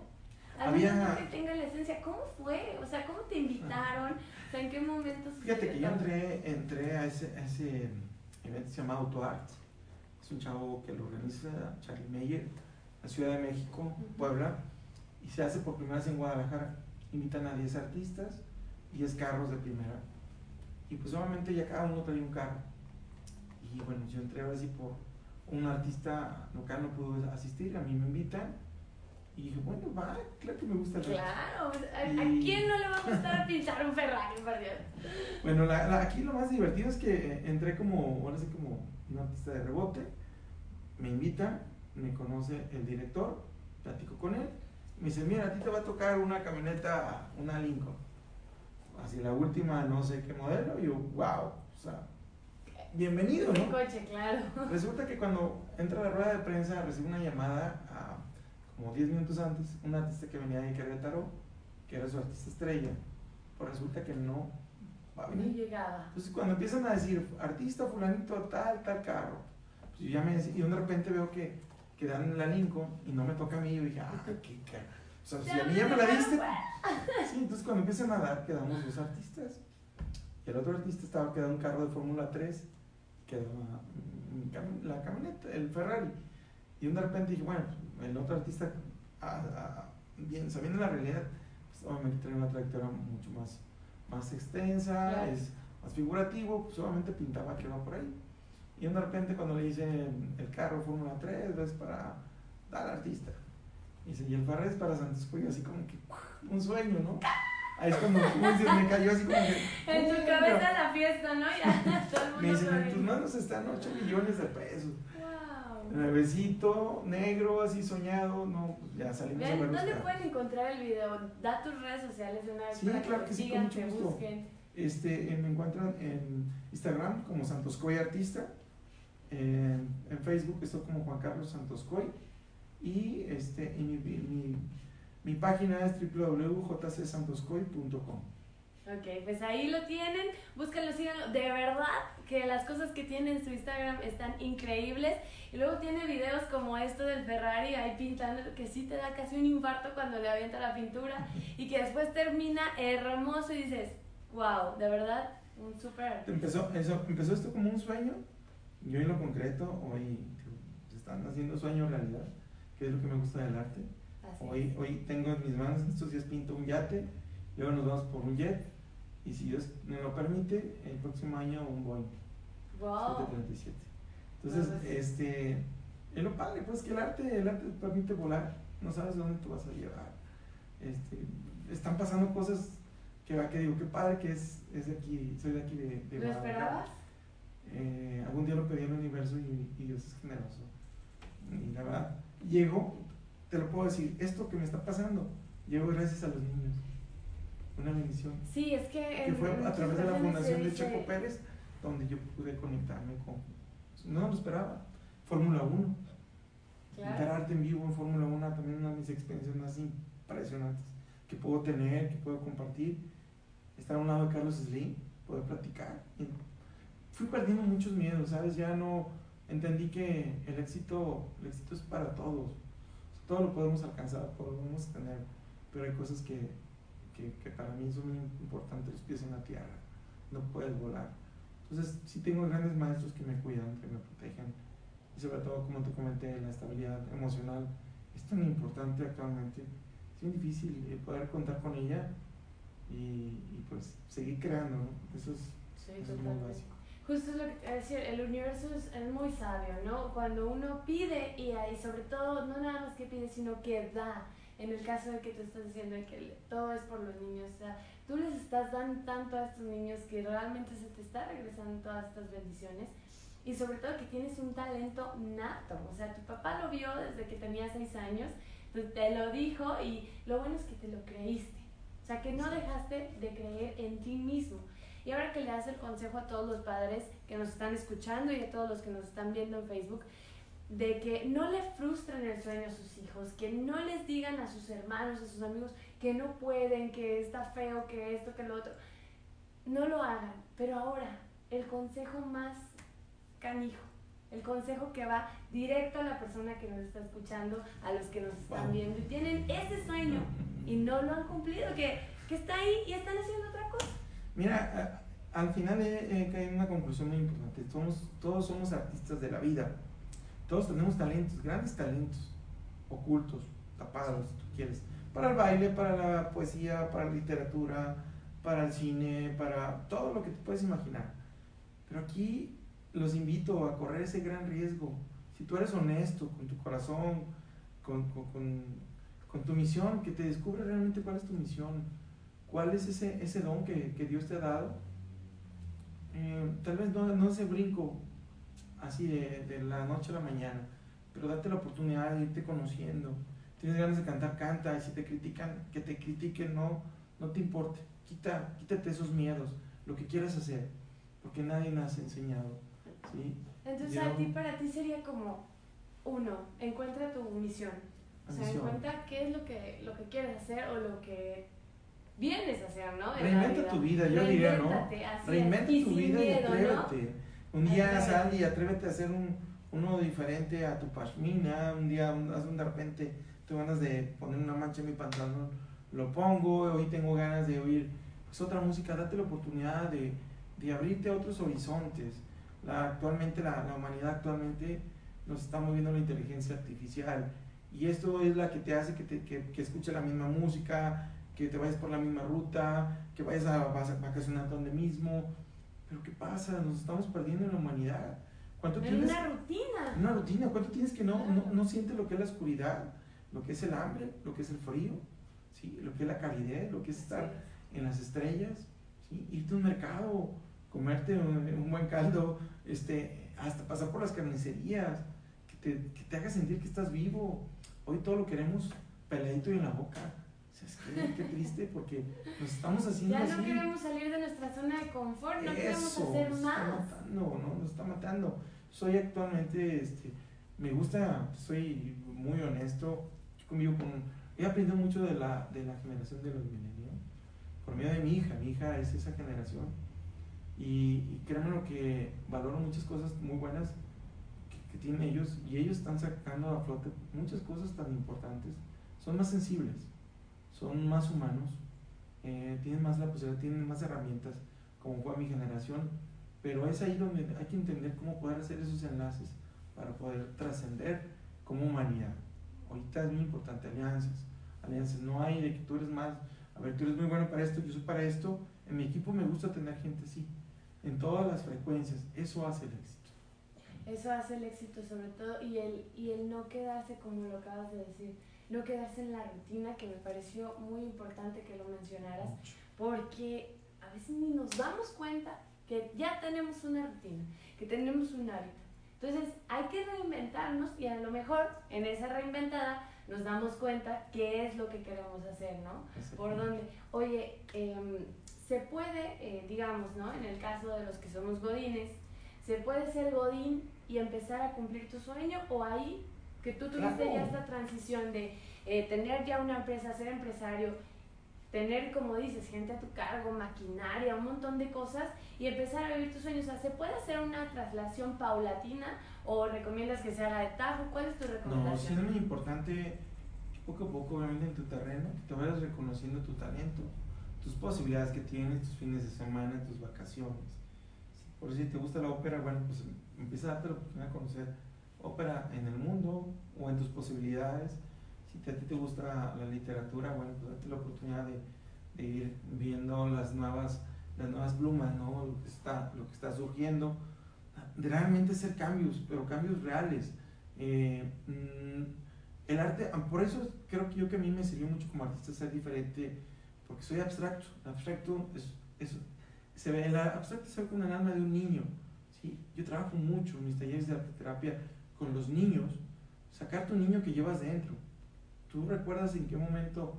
Al menos que tenga la esencia. ¿Cómo fue? O sea, ¿cómo te invitaron? O sea, ¿en qué momentos? Fíjate que yo entré, entré a ese, a ese evento que se llama Auto Art. Es un chavo que lo organiza Charlie Meyer, la Ciudad de México, Puebla, y se hace por primera vez en Guadalajara. Invitan a 10 artistas, 10 carros de primera. Y pues obviamente ya cada uno trae un carro. Y bueno, yo entré ahora sí por un artista local, no pudo asistir, a mí me invitan y dije, bueno, va, claro que me gusta el Claro, pues, ¿a, quién no le va a gustar pintar un Ferrari, por Dios? Bueno, la, aquí lo más divertido es que eh, entré como, ahora sí como un artista de rebote, me invita, me conoce el director, platico con él, me dice, mira, a ti te va a tocar una camioneta, una Lincoln, así la última, no sé qué modelo, y yo, wow, o sea, bienvenido, ¿no? coche, claro. Resulta que cuando entra a la rueda de prensa recibe una llamada a como 10 minutos antes, un artista que venía de Querétaro, que era su artista estrella, pues resulta que no va a venir. No llegaba. Entonces cuando empiezan a decir, artista fulanito tal, tal carro, pues yo ya me y de repente veo que, que dan la Lincoln y no me toca a mí, yo dije, ah, qué carro. O sea, si a mí ya me la diste. Sí, entonces cuando empiezan a dar, quedamos dos artistas. Y el otro artista estaba quedando un carro de Fórmula 3, quedaba la camioneta, el Ferrari. Y de repente dije, bueno, el otro artista, bien, sabiendo la realidad, pues, obviamente tiene una trayectoria mucho más, más extensa, es más figurativo, pues obviamente pintaba que va por ahí. Y de repente cuando le dicen el carro Fórmula 3, es para tal artista. Y, dice, y el Ferrari es para Santos Cuyo, así como que un sueño, ¿no? Ahí es cuando me cayó así como que. En tu cabeza la fiesta, ¿no? Ya todo el mundo Me dicen, en tus manos están 8 millones de pesos nuevecito, negro, así soñado, no, pues ya salimos a ver ¿Dónde pueden encontrar el video? Da tus redes sociales de una vez sí, claro que, sí, con mucho gusto. Este, eh, me encuentran en Instagram como Santoscoy Artista, en, en, Facebook estoy como Juan Carlos Santoscoy y, este, y mi, mi, mi página es www.jcsantoscoy.com. Ok, pues ahí lo tienen, búsquenlo, síganlo. De verdad que las cosas que tiene en su Instagram están increíbles. Y luego tiene videos como esto del Ferrari ahí pintando, que sí te da casi un infarto cuando le avienta la pintura. Y que después termina hermoso y dices, wow, de verdad, un súper Empezó, eso, empezó esto como un sueño. Yo en lo concreto, hoy se están haciendo sueños realidad, que es lo que me gusta del arte. hoy, hoy tengo en mis manos, estos días pinto un yate, luego nos vamos por un jet y si Dios me lo permite, el próximo año un Boeing wow. 737. Entonces, este, es lo padre, pues que el arte, el arte te permite volar, no sabes dónde te vas a llevar. Este, están pasando cosas que, que digo, qué padre que es, es de aquí, soy de aquí de, de ¿Lo esperabas? Eh, algún día lo pedí el universo y, y, Dios es generoso. Y la verdad, llego, te lo puedo decir, esto que me está pasando, llego gracias a los niños una bendición. Sí, es que... Que fue a través de la fundación de Checo Pérez, donde yo pude conectarme con... No lo esperaba. Fórmula 1. Claro. arte en vivo en Fórmula 1 también una de mis experiencias más impresionantes que puedo tener, que puedo compartir. Estar a un lado de Carlos Slim, poder platicar. Fui perdiendo muchos miedos, ¿sabes? Ya no entendí que el éxito, el éxito es para todos. Todo lo podemos alcanzar, podemos tener, pero hay cosas que, que, que para mí son muy importantes, los pies en la tierra, no puedes volar. Entonces, sí tengo grandes maestros que me cuidan, que me protegen, y sobre todo, como te comenté, la estabilidad emocional es tan importante actualmente. Es muy difícil eh, poder contar con ella y, y pues seguir creando, ¿no? Eso es, Sí, eso es muy básico. Justo es lo que te iba a decir, el universo es, es muy sabio, ¿no? Cuando uno pide y, y sobre todo, no nada más que pide, sino que da. En el caso de que tú estás diciendo que todo es por los niños, o sea, tú les estás dando tanto a estos niños que realmente se te está regresando todas estas bendiciones y sobre todo que tienes un talento nato, o sea, tu papá lo vio desde que tenía seis años, te lo dijo y lo bueno es que te lo creíste, o sea, que no dejaste de creer en ti mismo. Y ahora que le das el consejo a todos los padres que nos están escuchando y a todos los que nos están viendo en Facebook, de que no le frustren el sueño a sus hijos, que no les digan a sus hermanos, a sus amigos que no pueden, que está feo, que esto, que lo otro. No lo hagan. Pero ahora, el consejo más canijo, el consejo que va directo a la persona que nos está escuchando, a los que nos están viendo y tienen ese sueño y no lo han cumplido, que, que está ahí y están haciendo otra. Mira, al final en una conclusión muy importante. Todos somos artistas de la vida. Todos tenemos talentos, grandes talentos, ocultos, tapados, si tú quieres. Para el baile, para la poesía, para la literatura, para el cine, para todo lo que te puedes imaginar. Pero aquí los invito a correr ese gran riesgo. Si tú eres honesto con tu corazón, con, con, tu misión, que te descubres realmente cuál es tu misión, cuál es ese, ese don que, que Dios te ha dado. Eh, tal vez no, no ese brinco así de, de la noche a la mañana, pero date la oportunidad de irte conociendo. Tienes ganas de cantar, canta, y si te critican, que te critiquen, no, no te importe. Quita, quítate esos miedos, lo que quieras hacer, porque nadie nos ha enseñado. ¿sí? Entonces Yo- a ti, para ti sería como, uno, encuentra tu misión. O sea, Misión. encuentra qué es lo que, lo que quieres hacer o lo que vienes a hacer, ¿no? En Reinventa tu vida, yo diría, ¿no? Reinventa Y tu vida y miedo, ¿no? atrévete. Un día sal y atrévete a hacer un, uno diferente a tu pashmina. Un día, un, haz un de repente, tengo ganas de poner una mancha en mi pantalón, lo pongo. Hoy tengo ganas de oír pues, otra música. Date la oportunidad de, de abrirte a otros horizontes. La, actualmente, la, la humanidad actualmente nos está moviendo la inteligencia artificial. Y esto es la que te hace que, te, que, que escuches la misma música, que te vayas por la misma ruta, que vayas a, vacacionar donde mismo. Pero ¿qué pasa? Nos estamos perdiendo en la humanidad. ¿Cuánto En tienes? una rutina. Una rutina. ¿Cuánto tienes que no, no, no sientes lo que es la oscuridad, lo que es el hambre, lo que es el frío, ¿sí? lo que es la calidez, lo que es estar en las estrellas, ¿sí? irte a un mercado, comerte un, un buen caldo, este, hasta pasar por las carnicerías, que te, que te haga sentir que estás vivo. Hoy todo lo queremos peladito y en la boca. Sea, es que, qué triste porque nos estamos haciendo Ya así. no queremos salir de nuestra zona de confort, no queremos hacer nos más. Está matando, ¿no? Nos está matando. Soy actualmente, este, me gusta, soy muy honesto. Yo convivo con. He aprendido mucho de la, de la generación de los milenios. Por medio de mi hija. Mi hija es esa generación. Y, y créanme lo que valoro muchas cosas muy buenas que, que tienen ellos. Y ellos están sacando a flote muchas cosas tan importantes. Son más sensibles, son más humanos, eh, tienen más la posibilidad, tienen más herramientas como fue mi generación, pero es ahí donde hay que entender cómo poder hacer esos enlaces para poder trascender como humanidad. Ahorita es muy importante, alianzas, alianzas, no hay de que tú eres más, a ver, tú eres muy bueno para esto, yo soy para esto, en mi equipo me gusta tener gente así, en todas las frecuencias, eso hace el éxito. Eso hace el éxito sobre todo y el, y el no quedarse como lo acabas de decir, no quedarse en la rutina que me pareció muy importante que lo mencionaras porque a veces ni nos damos cuenta que ya tenemos una rutina, que tenemos un hábito. Entonces hay que reinventarnos y a lo mejor en esa reinventada nos damos cuenta qué es lo que queremos hacer, ¿no? por dónde. Oye, em, se puede, eh, digamos, ¿no? En el caso de los que somos godines, ¿se puede ser godín y empezar a cumplir tu sueño? ¿O ahí que tú tuviste Claro. ya esta transición de eh, tener ya una empresa, ser empresario, tener, como dices, gente a tu cargo, maquinaria, un montón de cosas y empezar a vivir tus sueños. O sea, ¿se puede hacer una traslación paulatina o recomiendas que se haga de tajo? ¿Cuál es tu recomendación? No, sí es muy importante poco a poco, obviamente, en tu terreno, que te vayas reconociendo tu talento, tus posibilidades que tienes, tus fines de semana, tus vacaciones. Por si te gusta la ópera, bueno, pues empieza a darte la oportunidad de conocer ópera en el mundo o en tus posibilidades. Si a ti te gusta la literatura, bueno, pues date la oportunidad de, ir viendo las nuevas, las nuevas plumas, ¿no? Lo que está, lo que está surgiendo. Realmente hacer cambios, pero cambios reales. Eh, mm, el arte, ah, por eso creo que yo que a mí me sirvió mucho como artista ser diferente, porque soy abstracto. Abstracto es, es se ve, el abstracto se ve con el alma de un niño. ¿sí? Yo trabajo mucho en mis talleres de arte terapia con los niños, sacar tu niño que llevas dentro. Tú recuerdas en qué momento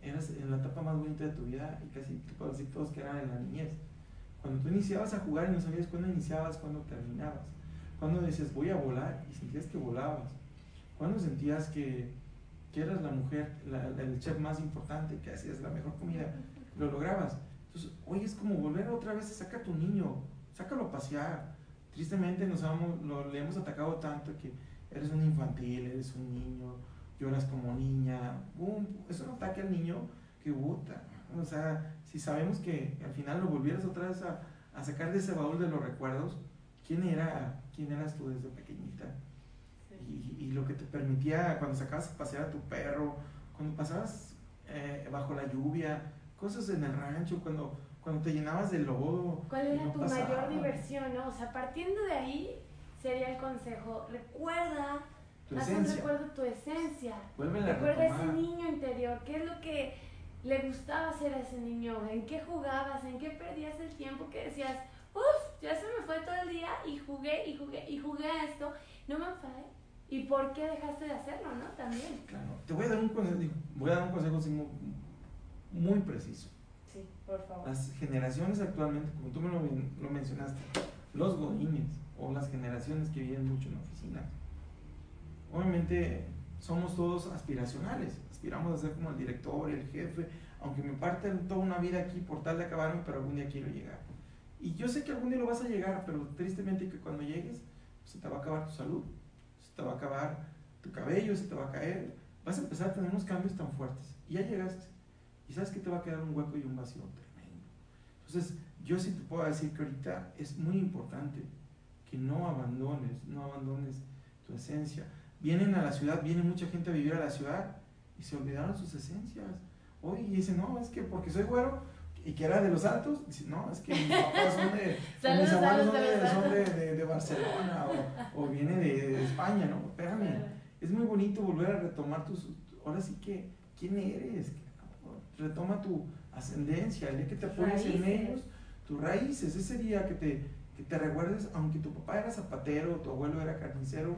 eras en la etapa más bonita de tu vida y casi decir todos que eran en la niñez. Cuando tú iniciabas a jugar y no sabías cuándo iniciabas, cuándo terminabas. Cuando decías voy a volar y sentías que volabas ¿Cuándo sentías que, que eras la mujer, el chef más importante, que hacías la mejor comida? Lo lograbas. Entonces, hoy es como volver otra vez a sacar tu niño, sácalo a pasear. Tristemente nos hemos, lo, le hemos atacado tanto que eres un infantil, eres un niño, lloras como niña. Boom, es un ataque al niño que gusta. O sea, si sabemos que al final lo volvieras otra vez a, a sacar de ese baúl de los recuerdos, ¿quién, era, quién eras tú desde pequeñita? y, lo que te permitía cuando sacabas a pasear a tu perro, cuando pasabas eh, bajo la lluvia, cosas en el rancho, cuando, cuando te llenabas de lodo. ¿Cuál era tu mayor diversión? ¿no? O sea, partiendo de ahí sería el consejo, recuerda, tu haz un recuerdo tu esencia, recuerda ese niño interior, qué es lo que le gustaba hacer a ese niño, en qué jugabas, en qué perdías el tiempo, que decías, uff, ya se me fue todo el día y jugué y jugué y jugué a esto, no me enfadé, ¿Y por qué dejaste de hacerlo, no? También. Claro, te voy a dar un consejo, voy a dar un consejo muy, preciso. Por favor. Las generaciones actualmente, como tú me lo, lo mencionaste, los godines o las generaciones que viven mucho en la oficina, obviamente somos todos aspiracionales, aspiramos a ser como el director, el jefe, aunque me parten toda una vida aquí por tal de acabarme, pero algún día quiero llegar. Y yo sé que algún día lo vas a llegar, pero tristemente que cuando llegues, se te va a acabar tu salud, te va a acabar tu cabello, se te va a caer, vas a empezar a tener unos cambios tan fuertes. Y ya llegaste. Y sabes que te va a quedar un hueco y un vacío tremendo. Entonces, yo sí te puedo decir que ahorita es muy importante que no abandones, no abandones tu esencia. Vienen a la ciudad, viene mucha gente a vivir a la ciudad y se olvidaron sus esencias. Hoy dicen, no, es que porque soy güero, y que era de los altos, dice, no, es que mis papás son de, mis abuelos son, de, de, de, Barcelona o, o viene de, España, ¿no? Espérame, es muy bonito volver a retomar tus, ahora sí que, ¿quién eres? Retoma tu ascendencia, el día que te pones en ellos, tus raíces, ese día que te, que te recuerdes, aunque tu papá era zapatero, tu abuelo era carnicero,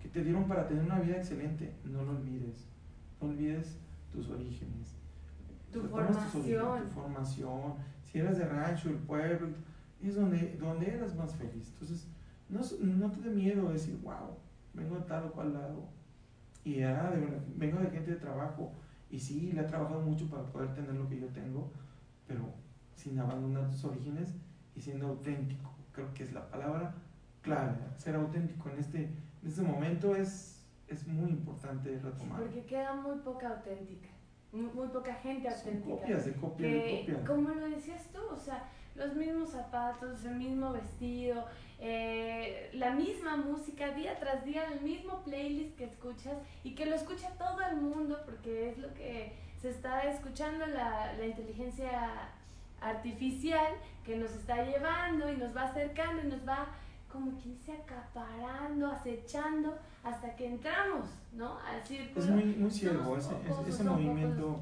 que te dieron para tener una vida excelente, no lo olvides, no olvides tus orígenes tu formación. Tu, formación, si eras de rancho, el pueblo, es donde, donde eras más feliz. Entonces, no, no te dé miedo decir, wow, vengo de tal o cual lado. Y de vengo de gente de trabajo. Y sí, le he trabajado mucho para poder tener lo que yo tengo, pero sin abandonar tus orígenes y siendo auténtico. Creo que es la palabra clave. Ser auténtico en este, en este momento es, es muy importante retomar. porque queda muy poca auténtica muy poca gente auténtica. copias de copia de copia. Como lo decías tú, o sea, los mismos zapatos, el mismo vestido, eh, la misma música día tras día, el mismo playlist que escuchas y que lo escucha todo el mundo porque es lo que se está escuchando la, la inteligencia artificial que nos está llevando y nos va acercando y nos va como quien se acaparando, acechando hasta que entramos, ¿no? Al círculo. Es muy, muy ciego, ese, ese movimiento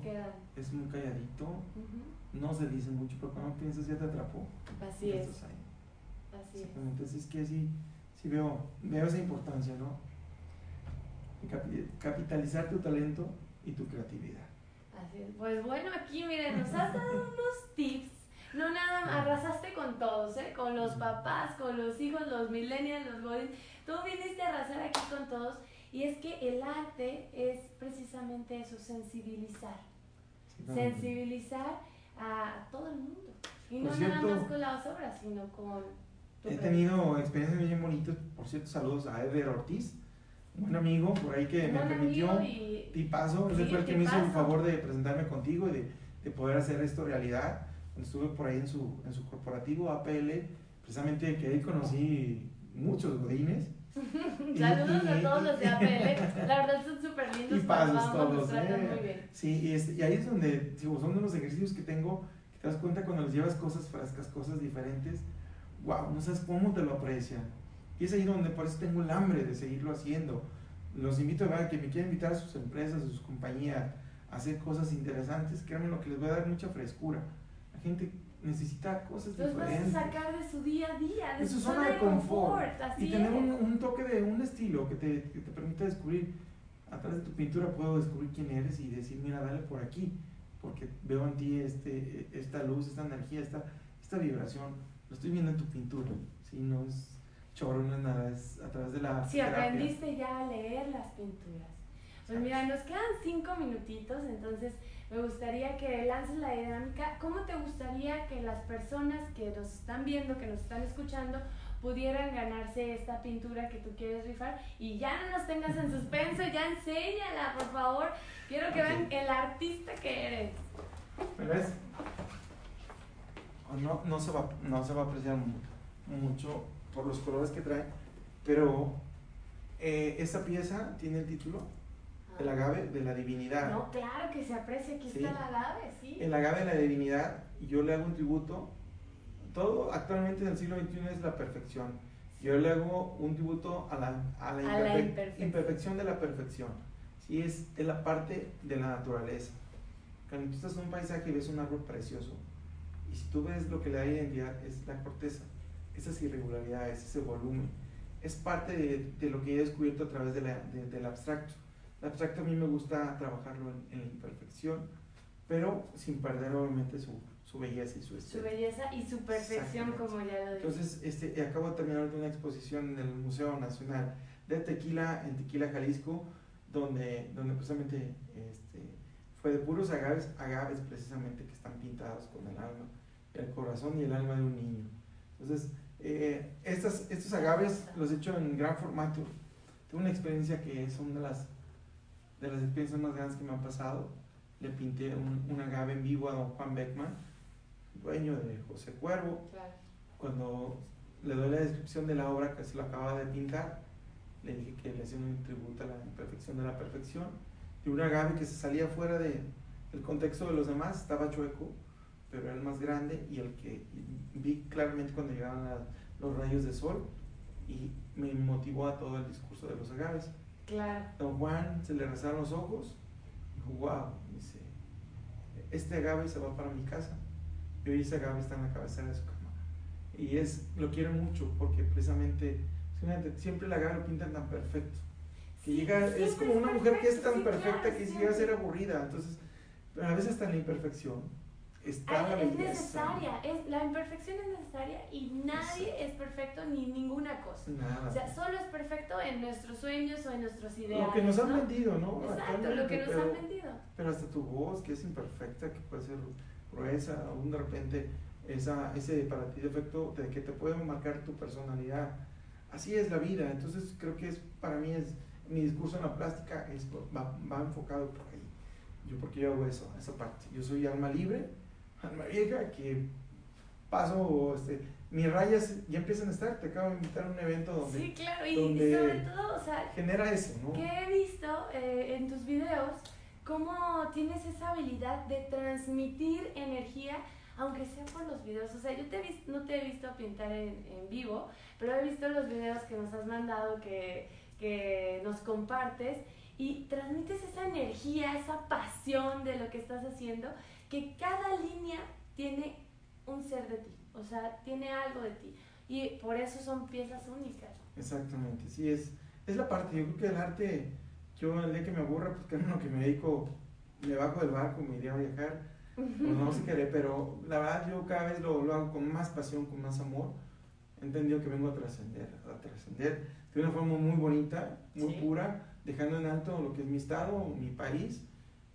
es muy calladito, no se dice mucho, pero cuando piensas ya te atrapó. Así es. Así es. Entonces es que sí, sí veo, veo esa importancia, ¿no? Capitalizar tu talento y tu creatividad. Así es. Pues bueno, aquí miren, nos has dado unos tips no nada más, arrasaste con todos, ¿eh? Con los papás, con los hijos, los millennials, los boys. Tú viniste a arrasar aquí con todos. Y es que el arte es precisamente eso, sensibilizar. sensibilizar a todo el mundo. Y no Por nada cierto, más con las obras, sino con tu He tenido experiencias bien bonitas. Por cierto, saludos a Eder Ortiz, un buen amigo por ahí que me permitió. y Tipazo, ese fue el que me hizo el favor de presentarme contigo y de, de poder hacer esto realidad. Estuve por ahí en su, en su corporativo APL, precisamente que ahí conocí muchos godines. Y- Saludos y- a todos los de APL. La verdad son súper lindos. Nos vamos, todos, nos tratan eh. muy bien. Sí, y, es- y ahí es donde, digo, son de los ejercicios que tengo, que te das cuenta cuando les llevas cosas frescas, cosas diferentes, wow, no sabes cómo te lo aprecian. Y es ahí donde por eso tengo el hambre de seguirlo haciendo. Los invito a ver que me quieran invitar a sus empresas, a sus compañías, a hacer cosas interesantes, créanme lo que les va a dar mucha frescura. La gente necesita cosas Los vas a diferentes. sacar de su día a día, de su zona de confort. Así y tener un, un toque de un estilo que te, que te permita descubrir. A través de tu pintura puedo descubrir quién eres y decir, mira, dale por aquí, porque veo en ti este, esta luz, esta energía, esta, esta vibración. Lo estoy viendo en tu pintura. ¿sí? No es choro, no es nada, es a través de la Si aprendiste ya a leer las pinturas. Pues mira, nos quedan cinco minutitos, entonces me gustaría que lances la dinámica. ¿Cómo te gustaría que las personas que nos están viendo, que nos están escuchando, pudieran ganarse esta pintura que tú quieres rifar? Y ya no nos tengas en suspenso, ya enséñala, por favor. Quiero que vean el artista que eres. ¿Me ves? O No, no, se va, no se va a apreciar mu- mucho por los colores que trae, pero eh, esta pieza tiene el título El agave de la divinidad. No, claro que se aprecia, aquí Sí. está la agave, sí. El agave de la divinidad, y yo le hago un tributo. Todo actualmente en el siglo XXI es la perfección. Yo le hago un tributo a la, a la, A la imperfe- imperfección. imperfección de la perfección. Sí, es, es la parte de la naturaleza. Cuando tú estás en un paisaje y ves un árbol precioso, y si tú ves lo que le da identidad, es la corteza, esas irregularidades, ese volumen, es parte de, de lo que he descubierto a través de la- de- del abstracto. El abstracto a mí me gusta trabajarlo en, en la imperfección, pero sin perder obviamente su, su belleza y su Su estética. belleza y su perfección, como ya lo dije. Entonces, este, acabo de terminar de una exposición en el Museo Nacional de Tequila, en Tequila, Jalisco, donde, donde precisamente este, fue de puros agaves, agaves precisamente que están pintados con el alma, el corazón y el alma de un niño. Entonces, eh, estas, estos agaves los he hecho en gran formato. Tuve una experiencia que una de las, de las experiencias más grandes que me han pasado. Le pinté un, un agave en vivo a don Juan Beckman, dueño de José Cuervo, Claro. cuando le doy la descripción de la obra que se lo acaba de pintar, le dije que le hacía un tributo a la imperfección de la perfección, de un agave que se salía fuera de, del contexto de los demás, estaba chueco, pero era el más grande y el que vi claramente cuando llegaban los rayos de sol y me motivó a todo el discurso de los agaves. Claro. Don Juan se le rezaron los ojos, dijo, wow, dice, este agave se va para mi casa. Y hoy ese agave está en la cabecera de su cama. Y es, lo quiero mucho porque precisamente, siempre el agave lo pintan tan perfecto. Que Sí, llega, es como una mujer que es tan perfecta que llega a ser aburrida. Entonces, pero a veces hasta en la imperfección está la Ah, es belleza. necesaria, es, la imperfección es necesaria y nadie es perfecto ni ninguna cosa. Nada. O sea, solo es perfecto en nuestros sueños o en nuestros ideales. lo que nos han ¿no? vendido, ¿no? Exacto, lo que nos Pero- han vendido. Pero hasta tu voz, que es imperfecta, que puede ser gruesa, aún de repente esa, ese para ti defecto de que te puede marcar tu personalidad. Así es la vida, entonces creo que es para mí es mi discurso en la plástica es, va, va enfocado por ahí. Yo porque yo hago eso, esa parte. Yo soy alma libre, alma vieja, que paso, este, mis rayas ya empiezan a estar, te acabo de invitar a un evento donde Sí, claro, y, y sobre todo, o sea, genera eso, ¿no? que he visto eh, en tus videos cómo tienes esa habilidad de transmitir energía, aunque sea por los videos. O sea, yo te he vis- no te he visto pintar en, en vivo, pero he visto los videos que nos has mandado, que, que nos compartes, y transmites esa energía, esa pasión de lo que estás haciendo, que cada línea tiene un ser de ti, o sea, tiene algo de ti. Y por eso son piezas únicas. Exactamente, sí, es, es la parte, yo creo que el arte, yo el día que me aburra, pues que es lo que me dedico, me bajo del barco, me iré a viajar, pues no sé qué haré, pero la verdad yo cada vez lo, lo hago con más pasión, con más amor, he entendido que vengo a trascender, a trascender de una forma muy bonita, muy Sí. pura, dejando en alto lo que es mi estado, mi país,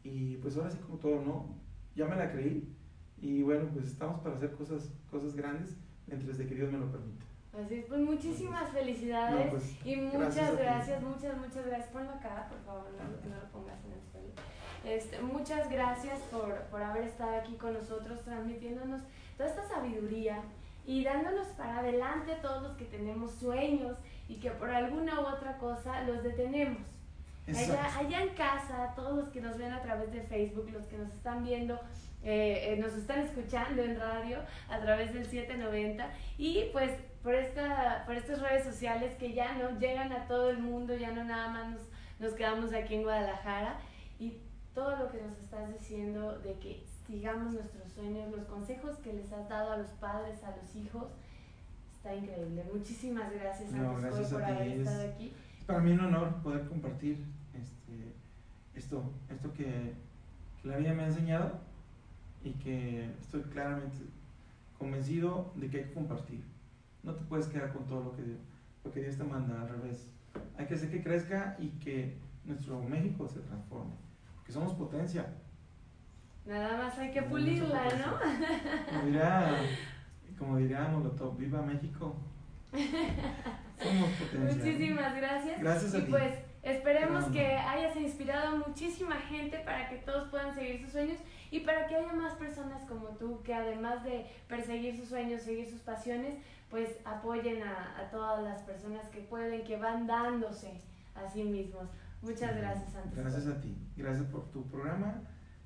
y pues ahora sí como todo, ¿no? Ya me la creí y bueno, pues estamos para hacer cosas, cosas grandes mientras de que Dios me lo permita. Así es, pues muchísimas felicidades No, pues, y muchas gracias, muchas, muchas gracias. Ponlo acá, por favor, no, no lo pongas en el suelo. Este, muchas gracias por, por haber estado aquí con nosotros, transmitiéndonos toda esta sabiduría y dándonos para adelante todos los que tenemos sueños y que por alguna u otra cosa los detenemos. Allá, allá en casa, todos los que nos ven a través de Facebook, los que nos están viendo, eh, eh, nos están escuchando en radio a través del 790 y pues por, esta, por estas redes sociales que ya no llegan a todo el mundo, ya no nada más nos, nos quedamos aquí en Guadalajara y todo lo que nos estás diciendo de que sigamos nuestros sueños, los consejos que les has dado a los padres, a los hijos, está increíble. Muchísimas gracias, No, gracias por a haber es- estado aquí. Para mí un honor poder compartir este, esto, esto que, que la vida me ha enseñado y que estoy claramente convencido de que hay que compartir. No te puedes quedar con todo lo que, Dios- lo que Dios te manda, al revés. Hay que hacer que crezca y que nuestro México se transforme, porque somos potencia. Nada más hay que pulirla. ¿no? Como dirá, como dirá Molotov, viva México. Somos potencia. Muchísimas gracias. Gracias a y ti. pues esperemos que hayas inspirado a muchísima gente para que todos puedan seguir sus sueños y para que haya más personas como tú que además de perseguir sus sueños, seguir sus pasiones, pues apoyen a, a todas las personas que pueden, que van dándose a sí mismos. Muchas gracias, Santos. Gracias a ti. Gracias por tu programa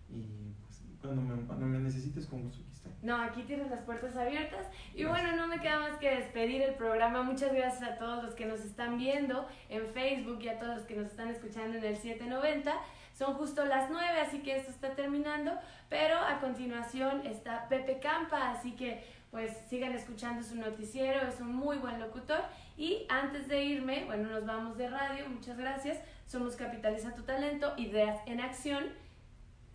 y pues, cuando, me, cuando me necesites con gusto. No, aquí tienes las puertas abiertas. Y Gracias. bueno, no me queda más que despedir el programa. Muchas gracias a todos los que nos están viendo en Facebook y a todos los que nos están escuchando en el 790. Son justo las 9, así que esto está terminando. Pero a continuación está Pepe Campa, así que pues sigan escuchando su noticiero, es un muy buen locutor. Y antes de irme, bueno, nos vamos de radio, muchas gracias. Somos Capitaliza tu Talento, Ideas en Acción.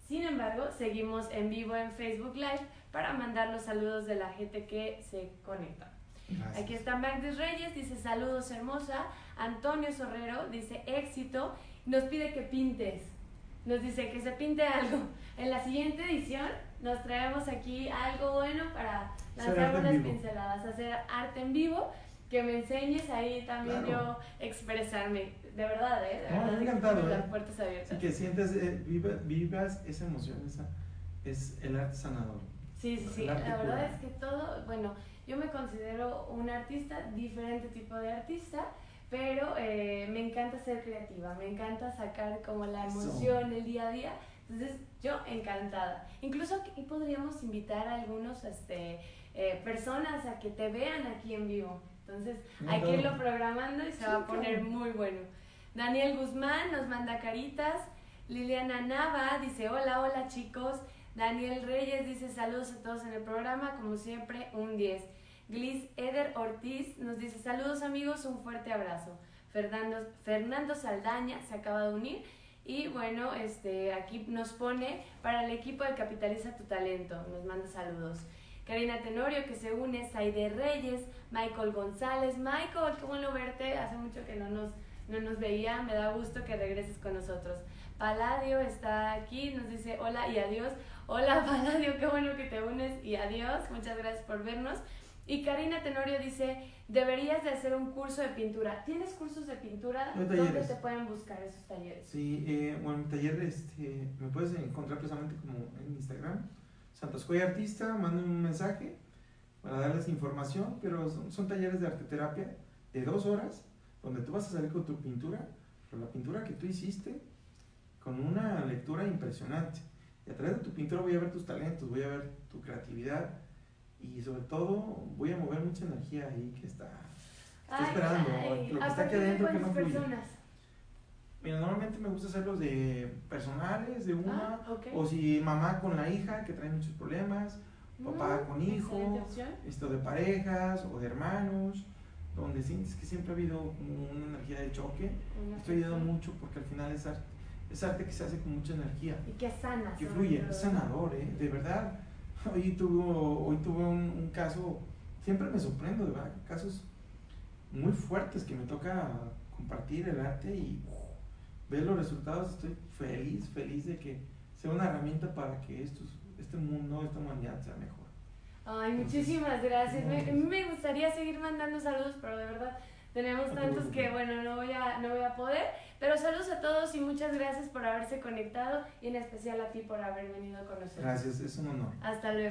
Sin embargo, seguimos en vivo en Facebook Live para mandar los saludos de la gente que se conecta. Gracias. Aquí está Magdis Reyes, dice saludos hermosa. Antonio Sorrero dice éxito. Nos pide que pintes. Nos dice que se pinte algo. En la siguiente edición nos traemos aquí algo bueno para lanzar unas pinceladas, hacer arte en vivo. Que me enseñes ahí también Claro. yo expresarme. De verdad, ¿eh? De No, verdad, que encantado, ¿eh? las puertas abiertas. Así que sientes, eh, viva- vivas esa emoción, esa, es el arte sanador. Sí, sí, sí. La verdad es que todo, bueno, yo me considero un artista, diferente tipo de artista, pero eh, me encanta ser creativa, me encanta sacar como la Eso. emoción el día a día. Entonces, yo encantada. Incluso aquí podríamos invitar a algunos este, eh, personas a que te vean aquí en vivo. Entonces, No, hay que irlo programando y se Sí, va a poner claro. muy bueno. Daniel Guzmán nos manda caritas. Liliana Nava dice, hola, hola chicos. Daniel Reyes dice, saludos a todos en el programa, como siempre, un 10. Gliss Eder Ortiz nos dice, saludos amigos, un fuerte abrazo. Fernando, Fernando Saldaña se acaba de unir. Y bueno, este, aquí nos pone para el equipo de Capitaliza tu Talento, nos manda saludos. Karina Tenorio que se une, Saide Reyes, Michael González. Michael, qué bueno verte, hace mucho que no nos, no nos veía, me da gusto que regreses con nosotros. Paladio está aquí, nos dice hola y adiós. Hola Paladio, qué bueno que te unes y adiós, muchas gracias por vernos. Y Karina Tenorio dice, deberías de hacer un curso de pintura. ¿Tienes cursos de pintura? Hay ¿Dónde te pueden buscar esos talleres? Sí, eh, bueno, mi taller este, me puedes encontrar precisamente como en Instagram, Santos Coy Artista, manden un mensaje para darles información, pero son, son talleres de arteterapia de dos horas, donde tú vas a salir con tu pintura, con la pintura que tú hiciste, con una lectura impresionante. Y a través de tu pintura voy a ver tus talentos, voy a ver tu creatividad y sobre todo voy a mover mucha energía ahí que está, está esperando, ay, lo que ¿a está aquí adentro que no fluye. Mira, normalmente me gusta hacerlos de personales, de una, Ah, o si mamá con la hija que trae muchos problemas, papá Mm, con hijo, esto de parejas o de hermanos, donde sientes que siempre ha habido una energía de choque. Una Estoy ayudando mucho porque al final es arte, es arte que se hace con mucha energía, Y que sana. que fluye, es sanador, ¿eh? de verdad. Hoy tuve, hoy tuve un, un caso, siempre me sorprendo, de verdad, casos muy fuertes que me toca compartir el arte y uf, ver los resultados. Estoy feliz, feliz de que sea una herramienta para que estos este mundo, esta humanidad sea mejor. Ay, muchísimas gracias. Me, me gustaría seguir mandando saludos, pero de verdad tenemos tantos que, bueno, no voy, a, no voy a poder. Pero saludos a todos y muchas gracias por haberse conectado y en especial a ti por haber venido con nosotros. Gracias, es un honor. Hasta luego.